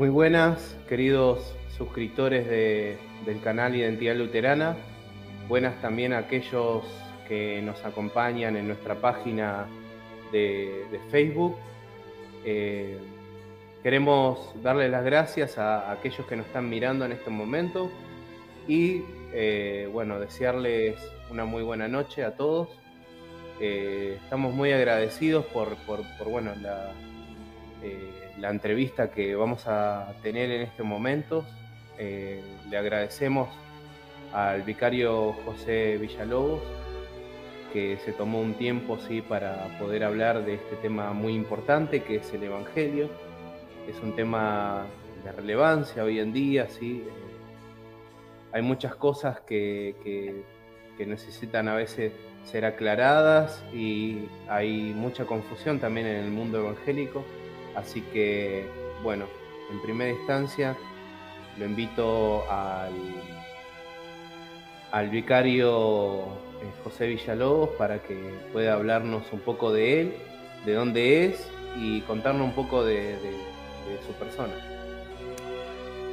Muy buenas, queridos suscriptores del canal Identidad Luterana. Buenas también a aquellos que nos acompañan en nuestra página de, Facebook. Eh, queremos darles las gracias a, aquellos que nos están mirando en este momento y eh, bueno, desearles una muy buena noche a todos. Eh, estamos muy agradecidos por, bueno, la, la, entrevista que vamos a tener en este momento. le agradecemos al vicario José Villalobos que se tomó un tiempo sí, para poder hablar de este tema muy importante que es el Evangelio. Es un tema de relevancia hoy en día, sí. Hay muchas cosas que, necesitan a veces ser aclaradas y hay mucha confusión también en el mundo evangélico. Así que, bueno, en primera instancia lo invito al, al vicario eh, José Villalobos para que pueda hablarnos un poco de él, de dónde es y contarnos un poco de, su persona.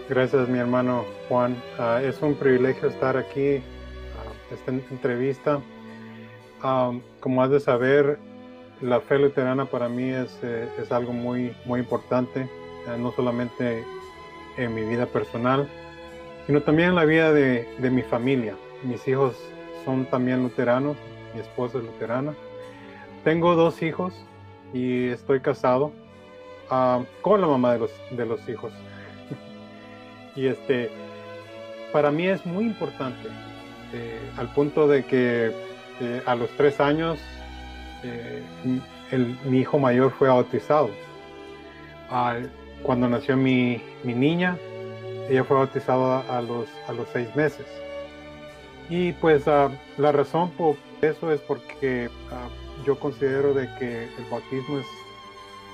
Gracias mi hermano Juan. Ah, es un privilegio estar aquí, ah, esta entrevista. Ah, como has de saber, la fe luterana para mí es, eh, es algo muy, muy importante, eh, no solamente en mi vida personal, sino también en la vida de, de mi familia. Mis hijos son también luteranos, mi esposa es luterana. Tengo dos hijos y estoy casado ah, con la mamá de los, de los hijos. y este, para mí es muy importante, eh, al punto de que a los tres años eh, mi hijo mayor fue bautizado. cuando nació mi, niña, ella fue bautizada a los, a los seis meses. Y pues ah, la razón por eso es porque ah, yo considero de que el bautismo es,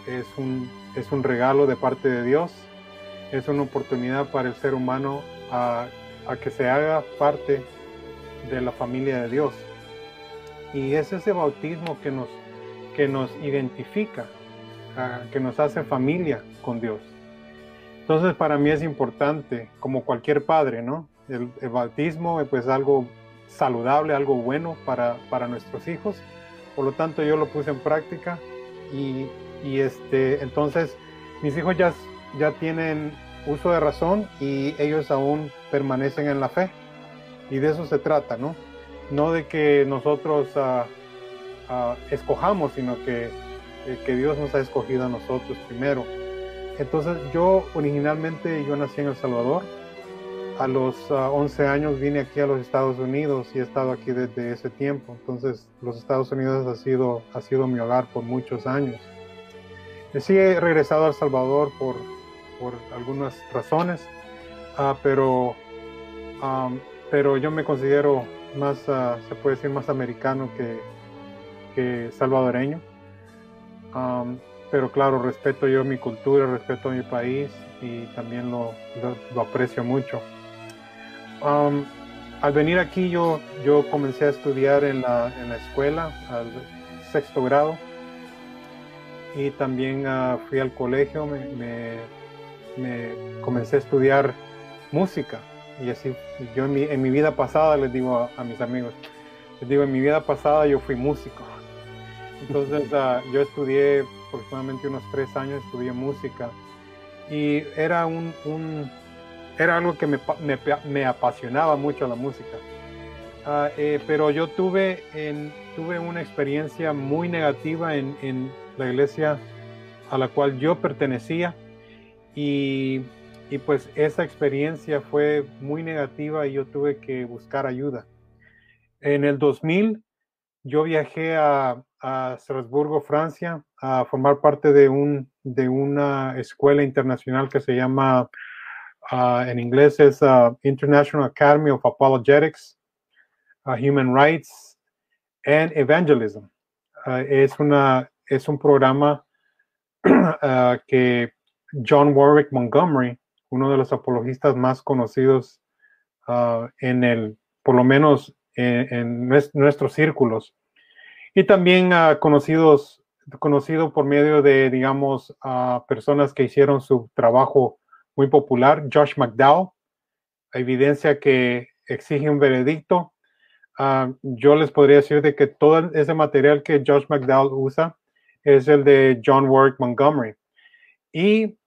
es, un, es un regalo de parte de Dios, es una oportunidad para el ser humano a que se haga parte de la familia de Dios. Y es ese bautismo que nos, que nos identifica, ah, que nos hace familia con Dios. Entonces para mí es importante, como cualquier padre, ¿no? El, bautismo pues algo saludable, algo bueno para, para, nuestros hijos. Por lo tanto yo lo puse en práctica y, y, este, entonces mis hijos ya, ya tienen uso de razón y ellos aún permanecen en la fe. Y de eso se trata, ¿no? No de que nosotros uh, uh, escojamos, sino que, eh, que Dios nos ha escogido a nosotros primero. Entonces yo originalmente yo nací en El Salvador, a los 11 ah, años vine aquí a los Estados Unidos y he estado aquí desde ese tiempo. Entonces, los Estados Unidos ha sido, ha sido mi hogar por muchos años. Sí he regresado a El Salvador por, por algunas razones, uh, pero, pero yo me considero más, uh, se puede decir, más americano que, que salvadoreño. pero claro, respeto yo mi cultura, respeto mi país y también lo, lo aprecio mucho. Um, al venir aquí yo, yo comencé a estudiar en la, en la escuela, al sexto grado, y también uh, fui al colegio, me, me, comencé a estudiar música. Y así, yo en mi, en mi vida pasada les digo a, mis amigos, les digo, en mi vida pasada yo fui músico. Entonces uh, yo estudié aproximadamente unos tres años, estudié música. Y era un, un era algo que me, me, apasionaba mucho la música. Ah, eh, pero yo tuve, en, tuve una experiencia muy negativa en, en, la iglesia a la cual yo pertenecía y, y, pues esa experiencia fue muy negativa y yo tuve que buscar ayuda. En el 2000 yo viajé a, a Estrasburgo, Francia, a formar parte de, un, de una escuela internacional que se llama Uh, en inglés es uh, International Academy of Apologetics, uh, Human Rights and Evangelism. es, una, es un programa que John Warwick Montgomery, uno de los apologistas más conocidos en el, por lo menos en, nuestros círculos, y también conocidos, conocido por medio de, digamos, personas que hicieron su trabajo muy popular, Josh McDowell, evidencia que exige un veredicto. Ah, yo les podría decir de que todo ese material que Josh McDowell usa es el de John Warwick Montgomery. Y,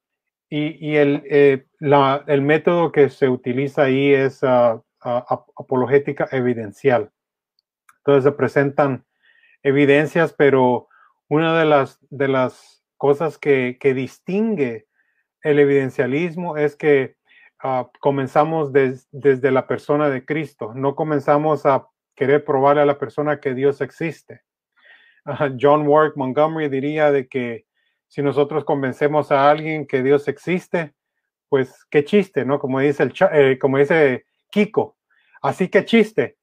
y, el, eh, el, método que se utiliza ahí es ah, apologética evidencial. Entonces se presentan evidencias, pero una de las, de las cosas que, que distingue el evidencialismo es que ah, comenzamos desde la persona de Cristo, no comenzamos a querer probarle a la persona que Dios existe. John Warwick Montgomery diría de que si nosotros convencemos a alguien que Dios existe, pues qué chiste, ¿no? Como dice, el, eh, como dice Kiko, así que chiste.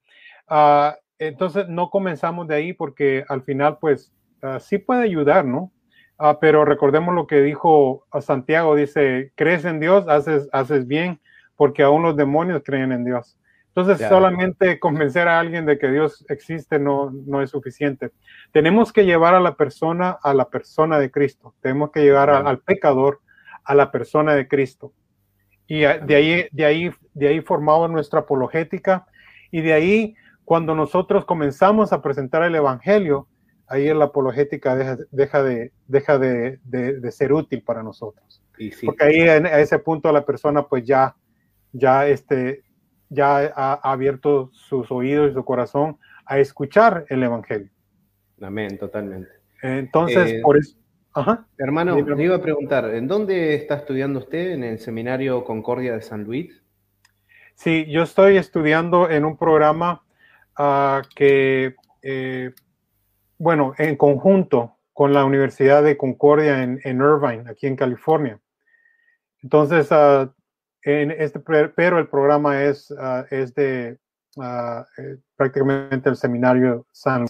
Ah, entonces no comenzamos de ahí porque al final pues ah, sí puede ayudar, ¿no? Ah, pero recordemos lo que dijo Santiago, dice, crees en Dios, haces, haces bien, porque aún los demonios creen en Dios. Entonces, solamente convencer a alguien de que Dios existe no, no es suficiente. Tenemos que llevar a la persona a la persona de Cristo. Tenemos que llevar al pecador a la persona de Cristo. Y de ahí, de ahí, de ahí formamos nuestra apologética. Y de ahí, cuando nosotros comenzamos a presentar el Evangelio, ahí la apologética deja, deja, de, deja de, de, ser útil para nosotros. Porque ahí a ese punto la persona pues ya, ya este, ya ha, abierto sus oídos y su corazón a escuchar el Evangelio. Amén, totalmente. Entonces, eh, por eso... Ajá. Hermano, le iba a preguntar, ¿en dónde está estudiando usted? ¿En el Seminario Concordia de San Luis? Sí, yo estoy estudiando en un programa uh, que, eh, bueno, en conjunto con la Universidad de Concordia en, en Irvine, aquí en California. Entonces, uh, en este, pero el programa es, ah, es de eh, prácticamente el seminario San,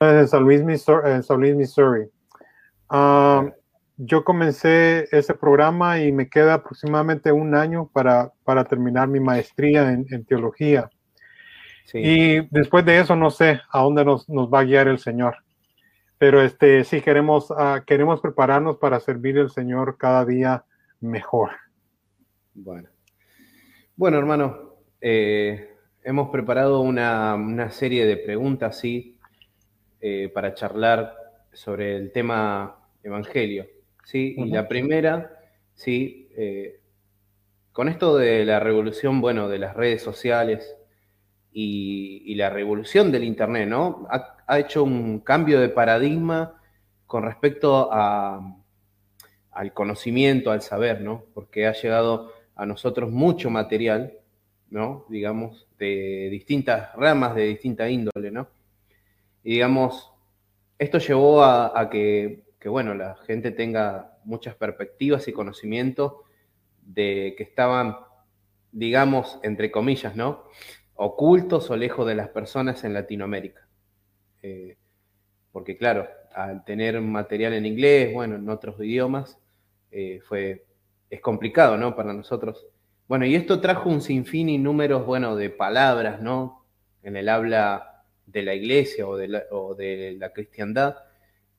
en San Luis, Missouri. Ah, yo comencé ese programa y me queda aproximadamente un año para, para terminar mi maestría en, teología. Y después de eso no sé a dónde nos, nos, va a guiar el Señor. Pero este, sí queremos, queremos prepararnos para servir al Señor cada día mejor. Bueno, bueno hermano, eh, hemos preparado una, serie de preguntas, sí, eh, para charlar sobre el tema evangelio, sí. Y la primera, sí, eh, con esto de la revolución, bueno, de las redes sociales y, la revolución del internet, ¿no? Ha, ha, hecho un cambio de paradigma con respecto a, al conocimiento, al saber, ¿no? Porque ha llegado a nosotros mucho material, ¿no? Digamos, de distintas ramas, de distinta índole, ¿no? Y digamos, esto llevó a, que, bueno, la gente tenga muchas perspectivas y conocimientos de que estaban, digamos, entre comillas, ¿no? Ocultos o lejos de las personas en Latinoamérica. Eh, porque claro, al tener material en inglés, bueno, en otros idiomas, eh, fue es complicado, ¿no? Para nosotros. Bueno, y esto trajo un sinfín y números, bueno, de palabras, ¿no? En el habla de la iglesia o de la, cristiandad,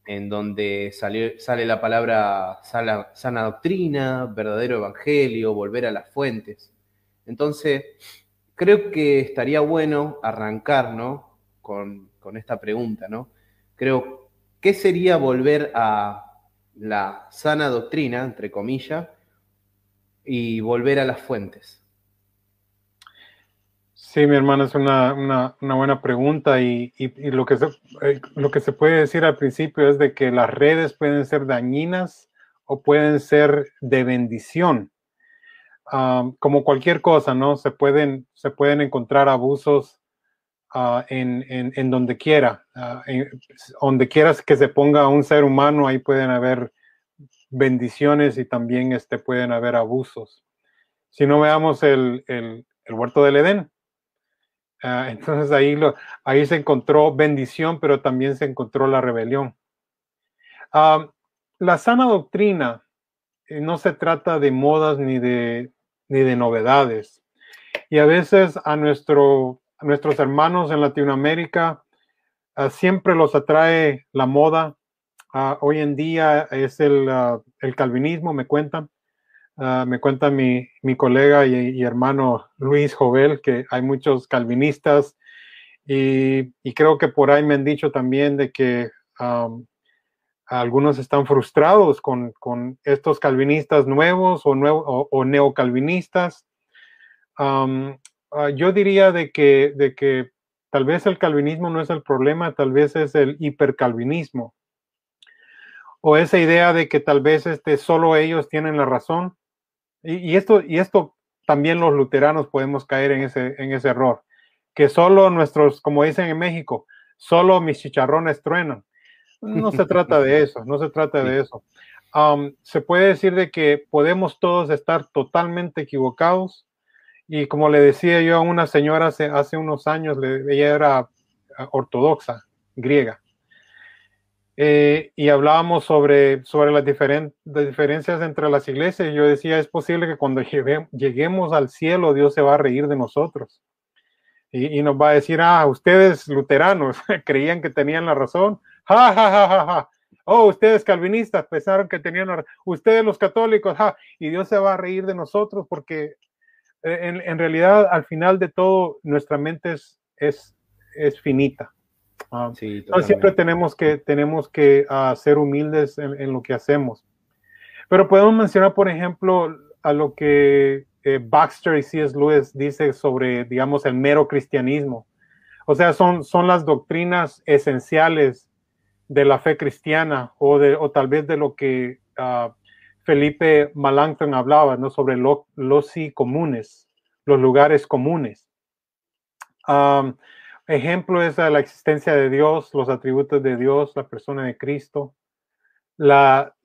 en donde sale la palabra sana, doctrina, verdadero evangelio, volver a las fuentes. Entonces, creo que estaría bueno arrancar, ¿no? Con, con esta pregunta, ¿no? Creo, ¿qué sería volver a la sana doctrina, entre comillas, y volver a las fuentes? Sí, mi hermano, es una, buena pregunta y, lo, que se, eh, lo que se puede decir al principio es de que las redes pueden ser dañinas o pueden ser de bendición. como cualquier cosa, ¿no? Se pueden, se pueden encontrar abusos ah, en, donde quiera. Ah, donde quieras que se ponga un ser humano, ahí pueden haber bendiciones y también este, pueden haber abusos. Si no veamos el, el, huerto del Edén, ah, entonces ahí, ahí se encontró bendición, pero también se encontró la rebelión. Ah, la sana doctrina eh, no se trata de modas ni de, ni de novedades. Y a veces a, nuestro, nuestros hermanos en Latinoamérica ah, siempre los atrae la moda, Ah, hoy en día es el, ah, el, calvinismo, me cuentan. Ah, me cuenta mi, mi colega y, hermano Luis Jovel que hay muchos calvinistas y, creo que por ahí me han dicho también de que algunos están frustrados con, con, estos calvinistas nuevos o, nuevo, o, neocalvinistas. Yo diría de que, de que tal vez el calvinismo no es el problema, tal vez es el hipercalvinismo. O esa idea de que tal vez este, solo ellos tienen la razón y, esto, y esto también los luteranos podemos caer en ese, en ese error, que solo nuestros, como dicen en México, solo mis chicharrones truenan. No se trata de eso, no se trata de eso. se puede decir de que podemos todos estar totalmente equivocados y como le decía yo a una señora hace, hace unos años, ella era ortodoxa, griega, eh, y hablábamos sobre, sobre las, diferencias entre las iglesias. Yo decía, es posible que cuando lleguemos al cielo, Dios se va a reír de nosotros. Y, nos va a decir, ah, ustedes luteranos creían que tenían la razón. Ja, ja, ja, ja, ja. Oh, ustedes calvinistas pensaron que tenían la razón. Ustedes los católicos, ja. Y Dios se va a reír de nosotros porque eh, en, realidad, al final de todo, nuestra mente es, es finita. Ah, siempre tenemos que, tenemos que uh, ser humildes en, lo que hacemos. Pero podemos mencionar, por ejemplo, a lo que eh, Baxter y C.S. Lewis dice sobre, digamos, el mero cristianismo. O sea, son, son las doctrinas esenciales de la fe cristiana o, de, o tal vez de lo que uh, Felipe Malancton hablaba, ¿no? Sobre los sí comunes, los lugares comunes. Um, Ejemplo es la existencia de Dios, los atributos de Dios, la persona de Cristo, la,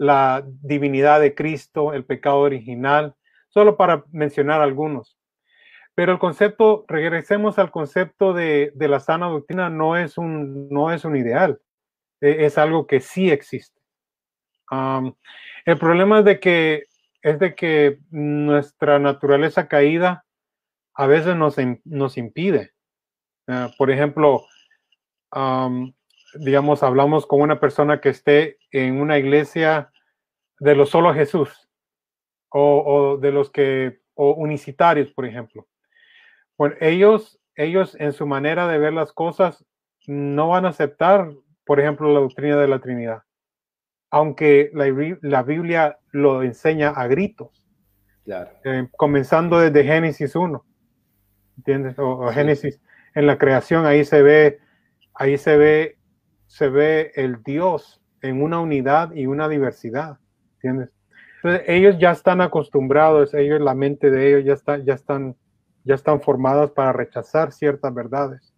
divinidad de Cristo, el pecado original, solo para mencionar algunos. Pero el concepto, regresemos al concepto de, la sana doctrina, no es un, no es un ideal, e, es algo que sí existe. el problema es de que es de que nuestra naturaleza caída a veces nos, nos impide Ah, por ejemplo, digamos, hablamos con una persona que esté en una iglesia de los solo Jesús o, de los que, o unicitarios, por ejemplo. Bueno, ellos, ellos en su manera de ver las cosas no van a aceptar, por ejemplo, la doctrina de la Trinidad, aunque la, Biblia lo enseña a gritos. Claro. Eh, comenzando desde Génesis 1, ¿entiendes? O, Génesis en la creación, ahí se ve, ahí se ve, se ve el Dios en una unidad y una diversidad, ¿entiendes? Entonces, ellos ya están acostumbrados, ellos, la mente de ellos ya está, ya están, ya están formadas para rechazar ciertas verdades.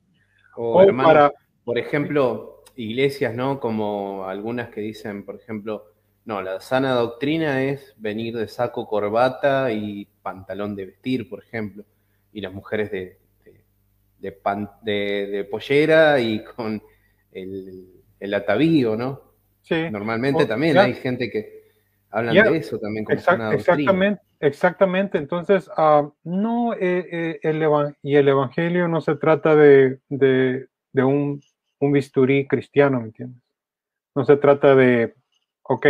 O, para, por ejemplo, iglesias, ¿no? Como algunas que dicen, por ejemplo, no, la sana doctrina es venir de saco, corbata y pantalón de vestir, por ejemplo, y las mujeres de, de, de, pollera y con el, el, atavío, ¿no? Sí. Normalmente también hay gente que habla de eso también como Exactamente, exactamente. Entonces, uh, no, eh, eh, el y el evangelio no se trata de, de, de un, un, bisturí cristiano, ¿me entiendes? No se trata de, ok,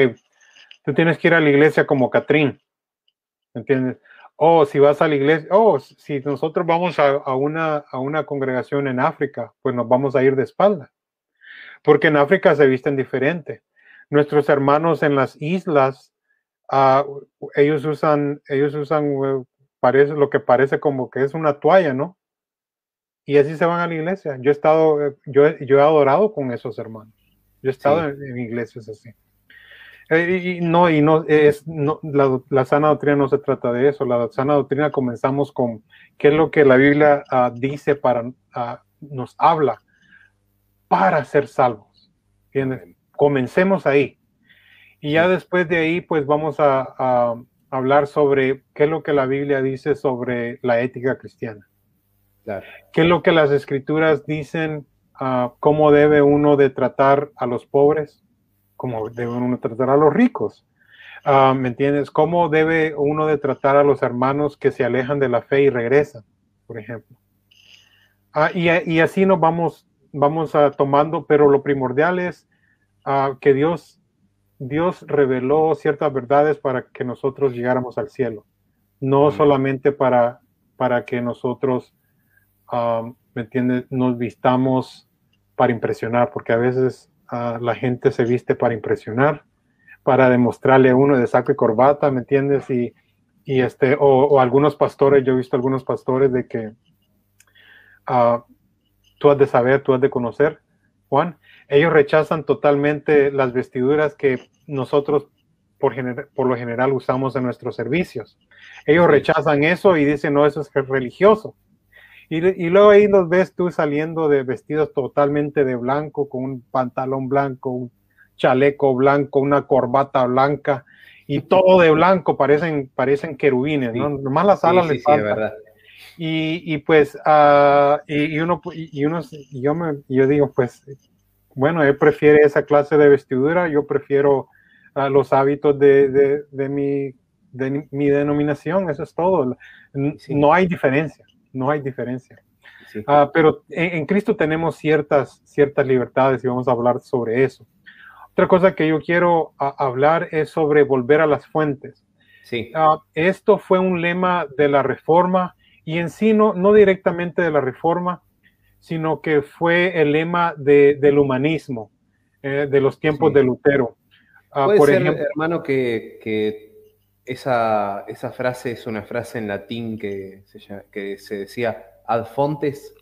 tú tienes que ir a la iglesia como Catrín, ¿me entiendes? Oh, si vas a la iglesia, oh, si nosotros vamos a, una, a una congregación en África, pues nos vamos a ir de espalda. Porque en África se visten diferente. Nuestros hermanos en las islas, ah, ellos usan, ellos usan eh, parece, lo que parece como que es una toalla, ¿no? Y así se van a la iglesia. Yo he estado, eh, yo, yo he adorado con esos hermanos. Yo he estado en iglesias así. Eh, y no, y no es la, sana doctrina no se trata de eso. La sana doctrina comenzamos con qué es lo que la Biblia ah, dice para ah, nos habla para ser salvos. Comencemos ahí. Y ya después de ahí, pues vamos a, hablar sobre qué es lo que la Biblia dice sobre la ética cristiana. ¿Qué es lo que las escrituras dicen? Uh, ¿Cómo debe uno de tratar a los pobres? Cómo debe uno tratar a los ricos. Ah, ¿Me entiendes? ¿Cómo debe uno de tratar a los hermanos que se alejan de la fe y regresan, por ejemplo? Ah, y, así nos vamos, vamos a tomando, pero lo primordial es ah, que Dios Dios reveló ciertas verdades para que nosotros llegáramos al cielo, no solamente para, para que nosotros, ¿me entiendes?, nos vistamos para impresionar, porque a veces uh, la gente se viste para impresionar, para demostrarle a uno de saco y corbata, ¿me entiendes? Y, y este, o, algunos pastores, yo he visto algunos pastores de que uh, tú has de saber, tú has de conocer, Juan, ellos rechazan totalmente las vestiduras que nosotros por, por lo general usamos en nuestros servicios. Ellos rechazan eso y dicen, no, eso es religioso. Y, y, luego ahí los ves tú saliendo de vestidos totalmente de blanco, con un pantalón blanco, un chaleco blanco, una corbata blanca y todo de blanco, parecen, parecen querubines, ¿no? Nomás las alas les y, y, pues, uh, y, y, uno, y, uno, yo, me, yo digo, pues, bueno, él prefiere esa clase de vestidura, yo prefiero uh, los hábitos de, de, de, mi, de mi denominación, eso es todo. No hay diferencia, no hay diferencia. Uh, pero en, Cristo tenemos ciertas, ciertas libertades y vamos a hablar sobre eso. Otra cosa que yo quiero hablar es sobre volver a las fuentes. Sí. esto fue un lema de la reforma y en sí no, no directamente de la reforma, sino que fue el lema del humanismo eh, de los tiempos de Lutero. Ah, Puede por ser, ejemplo, hermano, que, esa, esa, frase es una frase en latín que se, que se decía ad fontes.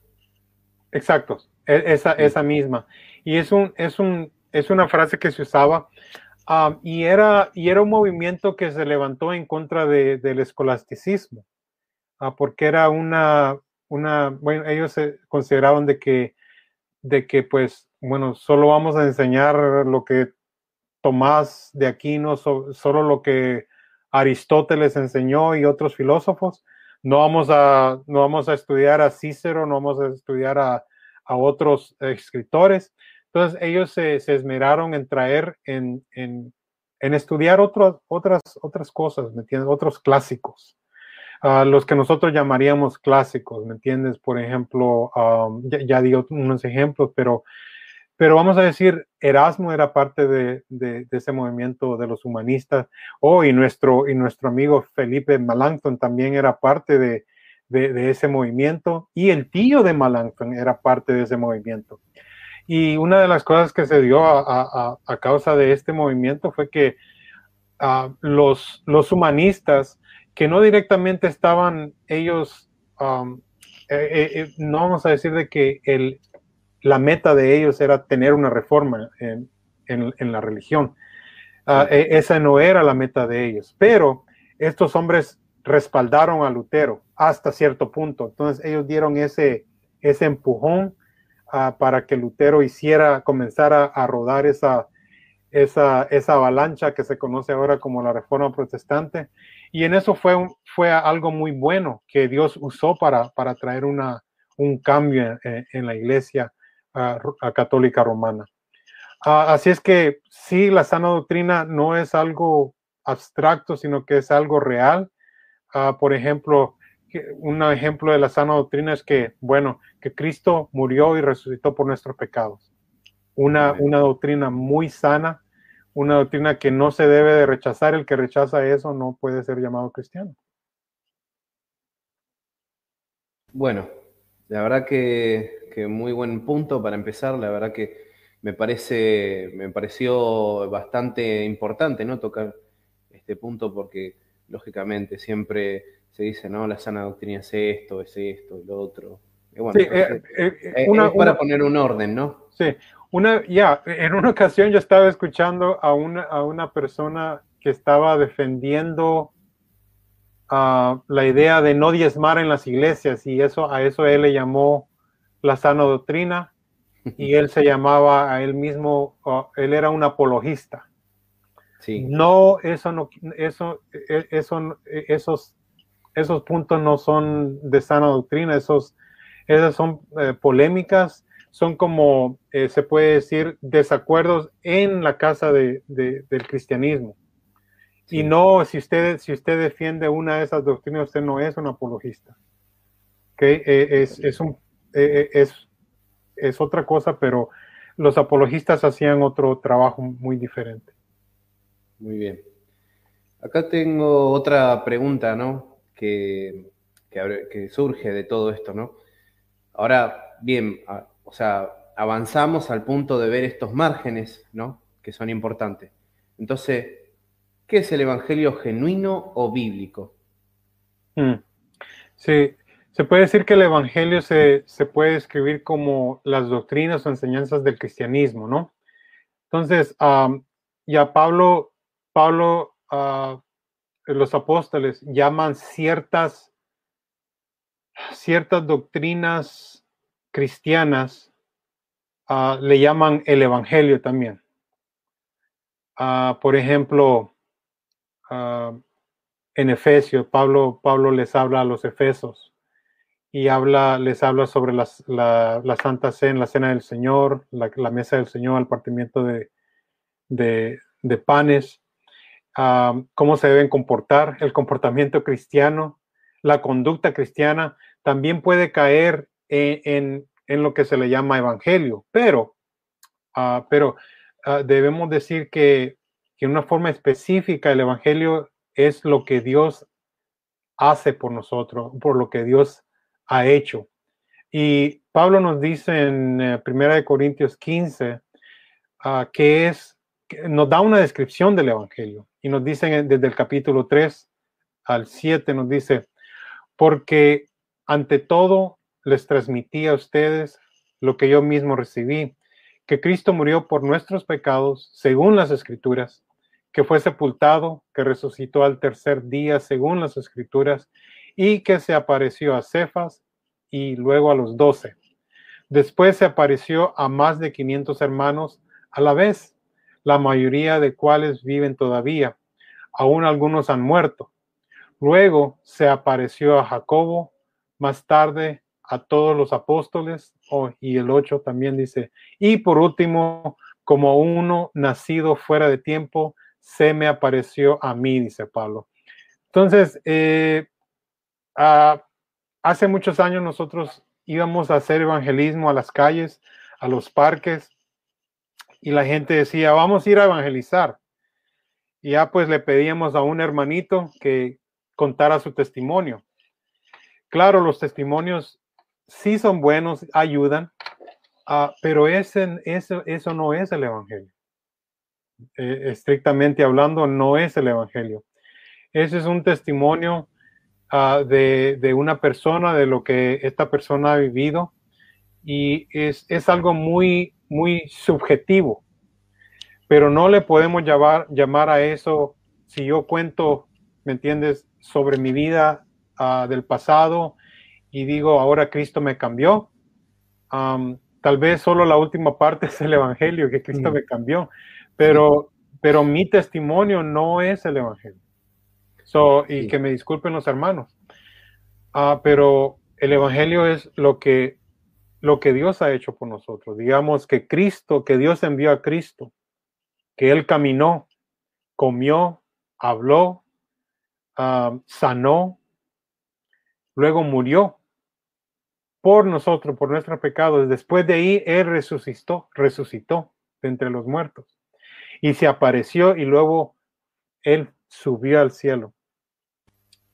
Exacto, e, esa, esa misma. Y es, un, es, un, es una frase que se usaba ah, y, era, y era un movimiento que se levantó en contra del escolasticismo, uh, porque era una, una, bueno, ellos se consideraban de que, de que pues, bueno, solo vamos a enseñar lo que Tomás de Aquino, solo lo que Aristóteles enseñó y otros filósofos. No vamos a, no vamos a estudiar a Cícero, no vamos a estudiar a, a otros escritores. Entonces ellos se, esmeraron en traer, en, en, en estudiar otras, otras, cosas, ¿me entiendes? Otros clásicos los que nosotros llamaríamos clásicos, ¿me entiendes? Por ejemplo, ya, ya, di unos ejemplos, pero, pero vamos a decir, Erasmo era parte de, ese movimiento de los humanistas, oh, y nuestro, y nuestro amigo Felipe Malancton también era parte de, ese movimiento, y el tío de Malancton era parte de ese movimiento. Y una de las cosas que se dio a, causa de este movimiento fue que uh, los, los humanistas que no directamente estaban ellos, eh, eh, eh, no vamos a decir de que el, la meta de ellos era tener una reforma en, en, la religión. Uh, esa no era la meta de ellos, pero estos hombres respaldaron a Lutero hasta cierto punto. Entonces ellos dieron ese, ese empujón uh, para que Lutero hiciera, comenzara a rodar esa, esa, esa avalancha que se conoce ahora como la reforma protestante. Y en eso fue, fue algo muy bueno que Dios usó para, para traer una, un cambio en, la iglesia católica romana. Ah, así es que sí, la sana doctrina no es algo abstracto, sino que es algo real. Ah, por ejemplo, un ejemplo de la sana doctrina es que, bueno, que Cristo murió y resucitó por nuestros pecados. Una, una doctrina muy sana una doctrina que no se debe de rechazar. El que rechaza eso no puede ser llamado cristiano. Bueno, la verdad que, muy buen punto para empezar. La verdad que me parece, me pareció bastante importante, ¿no? Tocar este punto porque lógicamente siempre se dice, no, la sana doctrina es esto, es esto, lo otro. Y bueno, eh, eh, eh, es para poner un orden, ¿no? Sí, una, ya, en una ocasión yo estaba escuchando a una, a una persona que estaba defendiendo uh, la idea de no diezmar en las iglesias y eso, a eso él le llamó la sana doctrina y él se llamaba a él mismo, uh, él era un apologista. Sí. No, eso no, eso, e, eso, esos, esos puntos no son de sana doctrina, esos, esas son eh, polémicas son como, eh, se puede decir, desacuerdos en la casa de, del cristianismo. Y no, si usted, si usted defiende una de esas doctrinas, usted no es un apologista. ¿Okay? Eh, es, es, un, eh, es, es otra cosa, pero los apologistas hacían otro trabajo muy diferente. Muy bien. Acá tengo otra pregunta, ¿no? Que, que, surge de todo esto, ¿no? Ahora, bien, o sea, avanzamos al punto de ver estos márgenes, ¿no? Que son importantes. Entonces, ¿qué es el Evangelio genuino o bíblico? Mm. Sí, se puede decir que el Evangelio se, puede escribir como las doctrinas o enseñanzas del cristianismo, ¿no? Entonces, ya Pablo, Pablo, uh, los apóstoles llaman ciertas, ciertas doctrinas cristianas, ah, le llaman el Evangelio también. por ejemplo, en Efesios, Pablo, Pablo les habla a los Efesos y habla, les habla sobre la, Santa Cena, la Cena del Señor, la, mesa del Señor, el partimiento de, de, panes, ah, cómo se deben comportar, el comportamiento cristiano, la conducta cristiana, también puede caer en, lo que se le llama evangelio, pero, uh, pero ah, debemos decir que, que en una forma específica el evangelio es lo que Dios hace por nosotros, por lo que Dios ha hecho. Y Pablo nos dice en eh, Primera de Corintios 15 ah, que es, nos da una descripción del Evangelio y nos dicen desde el capítulo 3 al 7, nos dice, porque ante todo les transmití a ustedes lo que yo mismo recibí, que Cristo murió por nuestros pecados según las escrituras, que fue sepultado, que resucitó al tercer día según las escrituras, y que se apareció a Cefas y luego a los doce. Después se apareció a más de 500 hermanos a la vez, la mayoría de cuales viven todavía. Aún algunos han muerto. Luego se apareció a Jacobo, más tarde a todos los apóstoles, oh, y el 8 también dice, y por último, como uno nacido fuera de tiempo, se me apareció a mí, dice Pablo. Entonces, eh, Ah, hace muchos años nosotros íbamos a hacer evangelismo a las calles, a los parques, y la gente decía, vamos a ir a evangelizar. Y ya pues le pedíamos a un hermanito que contara su testimonio. Claro, los testimonios sí son buenos, ayudan, ah, pero ese, eso, eso no es el Evangelio. Eh, estrictamente hablando, no es el Evangelio. Ese es un testimonio Ah, de, una persona, de lo que esta persona ha vivido, y es, algo muy, muy subjetivo, pero no le podemos llamar, llamar a eso, si yo cuento, ¿me entiendes?, sobre mi vida ah, del pasado y digo, ahora Cristo me cambió. tal vez solo la última parte es el Evangelio, que Cristo me cambió, pero, pero mi testimonio no es el Evangelio. So, y que me disculpen los hermanos. Ah, pero el Evangelio es lo que, lo que Dios ha hecho por nosotros. Digamos que Cristo, que Dios envió a Cristo, que Él caminó, comió, habló, ah, sanó, luego murió por nosotros, por nuestros pecados. Después de ahí, Él resucitó, resucitó de entre los muertos y se apareció y luego Él subió al cielo.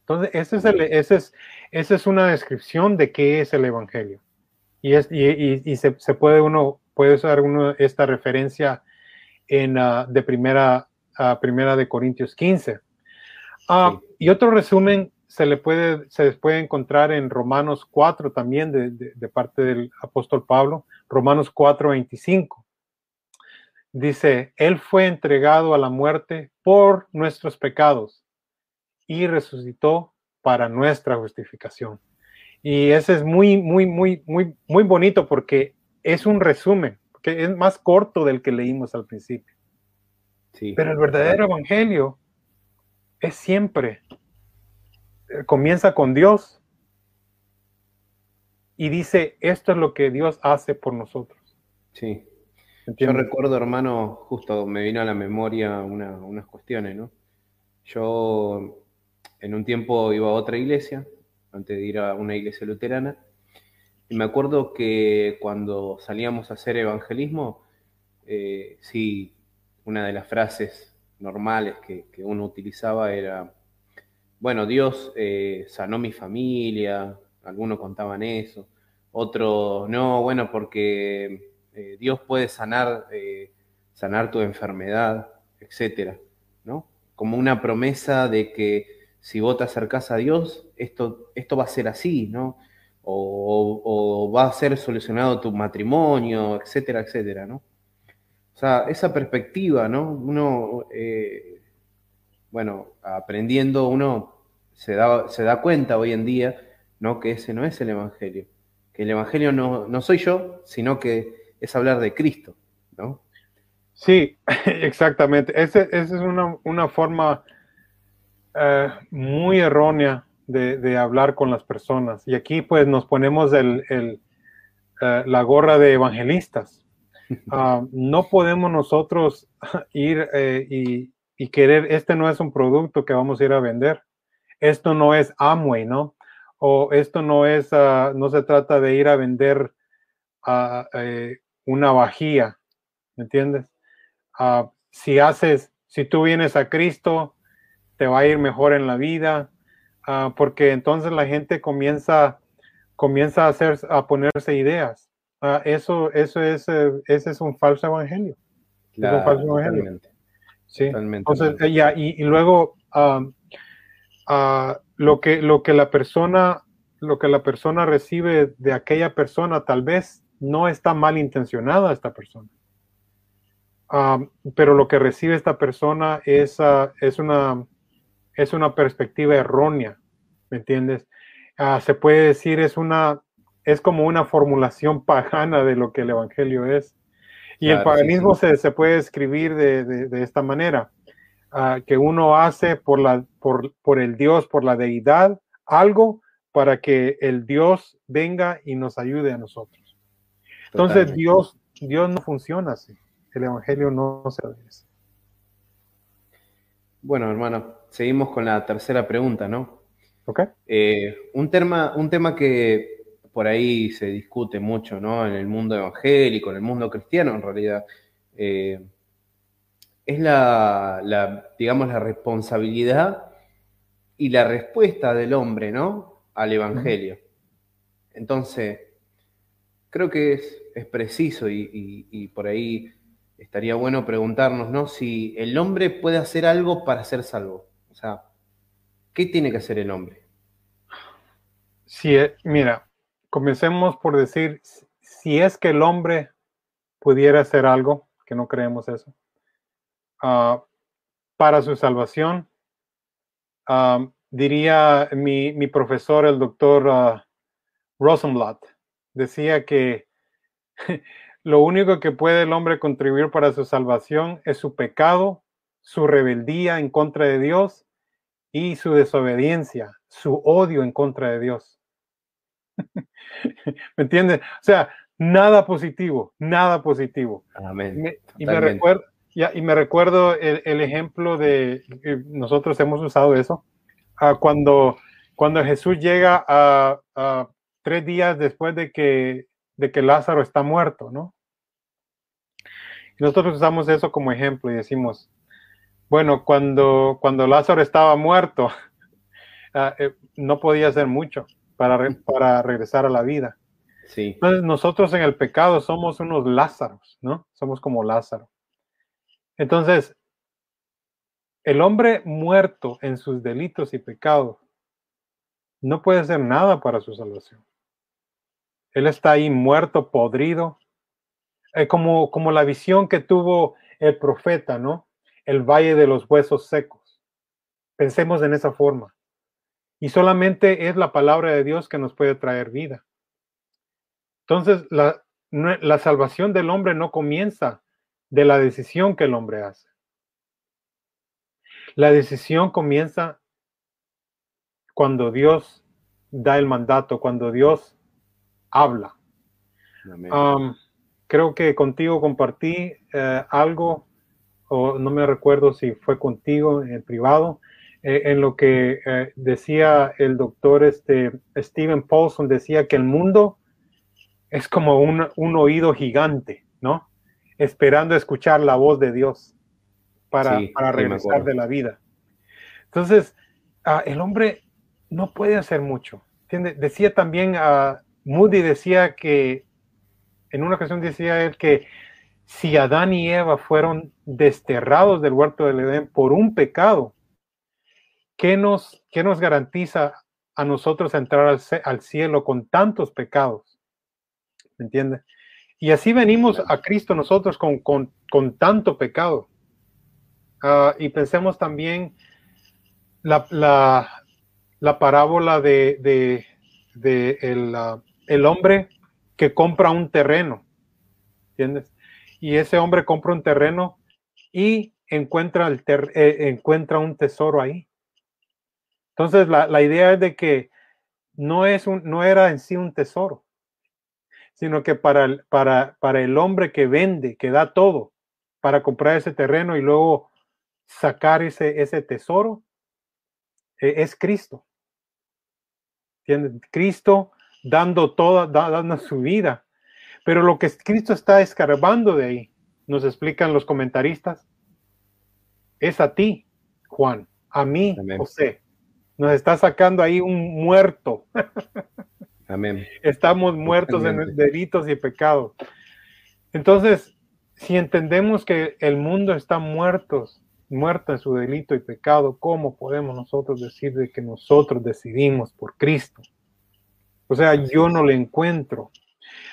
Entonces, ese es, el, ese es, esa es una descripción de qué es el Evangelio. Y, es, y, se, puede uno, puede usar uno esta referencia en, uh, de primera, uh, primera de Corintios 15. Ah, y otro resumen se le puede, se puede encontrar en Romanos 4 también de, de, parte del apóstol Pablo, Romanos 4, 25. Dice, Él fue entregado a la muerte por nuestros pecados y resucitó para nuestra justificación. Y ese es muy, muy, muy, muy, muy bonito porque es un resumen, que es más corto del que leímos al principio. Sí. Pero el verdadero evangelio es siempre, eh, comienza con Dios y dice, esto es lo que Dios hace por nosotros. Sí. Yo recuerdo, hermano, justo me vino a la memoria unas cuestiones, ¿no? Yo en un tiempo iba a otra iglesia, antes de ir a una iglesia luterana, y me acuerdo que cuando salíamos a hacer evangelismo, eh, sí, una de las frases normales que, uno utilizaba era, bueno, Dios eh, sanó mi familia, algunos contaban eso, otros, no, bueno, porque eh, Dios puede sanar, sanar tu enfermedad, etcétera, ¿no? Como una promesa de que si vos te acercás a Dios, esto, esto va a ser así, ¿no? O, va a ser solucionado tu matrimonio, etcétera, etcétera, ¿no? O sea, esa perspectiva, ¿no? Uno, eh, bueno, aprendiendo, uno se da, se da cuenta hoy en día, ¿no? Que ese no es el Evangelio. Que el Evangelio no, no soy yo, sino que es hablar de Cristo, ¿no? Sí, exactamente. Esa es una, forma eh, muy errónea de, hablar con las personas. Y aquí pues nos ponemos el, eh, la gorra de evangelistas. Ah, no podemos nosotros ir eh, y, querer, este no es un producto que vamos a ir a vender. Esto no es Amway, ¿no? O esto no es, ah, no se trata de ir a vender ah, una vajilla, ¿me entiendes? si haces, si tú vienes a Cristo, te va a ir mejor en la vida, Ah, porque entonces la gente comienza, comienza a, hacer, a ponerse ideas. Ah, eso, eso es, eh, ese es un falso evangelio. es un falso evangelio. Sí. Entonces, y, luego ah, lo, que, lo que la persona, lo que la persona recibe de aquella persona, tal vez no está mal intencionada esta persona. pero lo que recibe esta persona es, es una es una perspectiva errónea, ¿me entiendes? Ah, se puede decir, es una, es como una formulación pagana de lo que el Evangelio es. Y el paganismo Se, se, puede escribir de, de, esta manera, ah, que uno hace por, la, por, por el Dios, por la deidad, algo para que el Dios venga y nos ayude a nosotros. Entonces Dios, Dios no funciona así. El Evangelio no se hace. Bueno, hermano, seguimos con la tercera pregunta, ¿no? Ok. Eh, un, tema, un tema que por ahí se discute mucho, ¿no? En el mundo evangélico, en el mundo cristiano, en realidad, eh, es la, digamos, la responsabilidad y la respuesta del hombre, ¿no? Al evangelio. Entonces, creo que es, preciso y por ahí estaría bueno preguntarnos, ¿no? Si el hombre puede hacer algo para ser salvo. ¿Qué tiene que hacer el hombre? Si, eh, mira, comencemos por decir, si es que el hombre pudiera hacer algo, que no creemos eso, ah, para su salvación, ah, diría mi, profesor, el doctor uh, Rosenblatt, decía que Lo único que puede el hombre contribuir para su salvación es su pecado, su rebeldía en contra de Dios y su desobediencia, su odio en contra de Dios. ¿Me entiendes? O sea, nada positivo, nada positivo. Amén. y, me recuerdo, y me recuerdo el, ejemplo de, nosotros hemos usado eso, cuando, cuando Jesús llega a tres días después de que de que Lázaro está muerto, ¿no? nosotros usamos eso como ejemplo y decimos, bueno, cuando, cuando Lázaro estaba muerto, ah, eh, no podía hacer mucho para, para regresar a la vida. Sí. Entonces nosotros en el pecado somos unos Lázaros, ¿no? Somos como Lázaro. Entonces, el hombre muerto en sus delitos y pecados no puede hacer nada para su salvación. Él está ahí muerto, podrido, eh, como, como la visión que tuvo el profeta, ¿no? El valle de los huesos secos. Pensemos en esa forma. Y solamente es la palabra de Dios que nos puede traer vida. Entonces, la, la salvación del hombre no comienza de la decisión que el hombre hace. La decisión comienza cuando Dios da el mandato, cuando Dios habla. creo que contigo compartí eh, algo, o no me recuerdo si fue contigo en privado, eh, en lo que eh, decía el doctor este, Stephen Paulson, decía que el mundo es como un, un oído gigante, ¿no? Esperando escuchar la voz de Dios. para, para regresar de la vida. Entonces, ah, el hombre no puede hacer mucho. Decía también, uh, Moody decía que, en una ocasión decía él que si Adán y Eva fueron desterrados del huerto del Edén por un pecado, ¿qué nos, qué nos garantiza a nosotros entrar al, al cielo con tantos pecados? ¿Me entiendes? Y así venimos a Cristo nosotros con, con, con tanto pecado. Uh, y pensemos también la, la, la parábola de, de, de el, uh, el, hombre que compra un terreno. ¿Entiendes? Y ese hombre compra un terreno y encuentra, el eh, encuentra un tesoro ahí. Entonces, la, la, idea es de que no, es un, no era en sí un tesoro, sino que para el, para, para el hombre que vende, que da todo para comprar ese terreno y luego sacar ese, ese tesoro, e, es Cristo. Cristo dando toda, dando su vida. Pero lo que Cristo está escarbando de ahí, nos explican los comentaristas, es a ti, Juan, a mí, José. Nos está sacando ahí un muerto. Amén. Estamos muertos en delitos y pecados. Entonces, si entendemos que el mundo está muerto, muerto en su delito y pecado, ¿cómo podemos nosotros decir de que nosotros decidimos por Cristo? O sea, yo no le encuentro.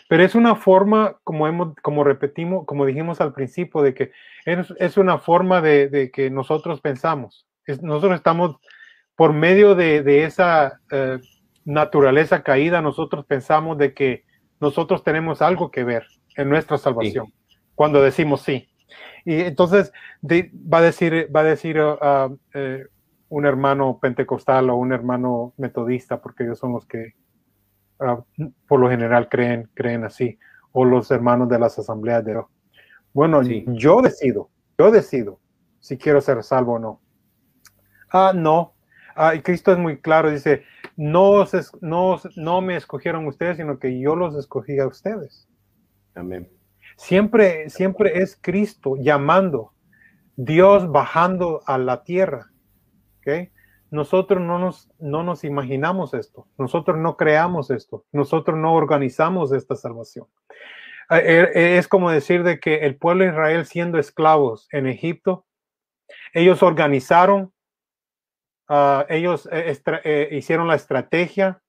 Pero es una forma, como hemos, como repetimos, como dijimos al principio, de que es, es una forma de, de, que nosotros pensamos. Es, nosotros estamos, por medio de, de esa eh, naturaleza caída, nosotros pensamos de que nosotros tenemos algo que ver en nuestra salvación, cuando decimos sí. Y entonces va a decir, va a decir uh, uh, un hermano pentecostal o un hermano metodista, porque ellos son los que uh, por lo general creen, creen así, o los hermanos de las asambleas de Bueno, yo decido, yo decido si quiero ser salvo o no. Ah, no. Ah, y Cristo es muy claro, dice, no, no, no me escogieron ustedes, sino que yo los escogí a ustedes. Amén. Siempre, siempre es Cristo llamando, Dios bajando a la tierra. ¿okay? Nosotros no nos, no nos imaginamos esto, nosotros no creamos esto, nosotros no organizamos esta salvación. Eh, eh, eh, es como decir de que el pueblo de Israel siendo esclavos en Egipto, ellos organizaron Ah, ellos hicieron la estrategia,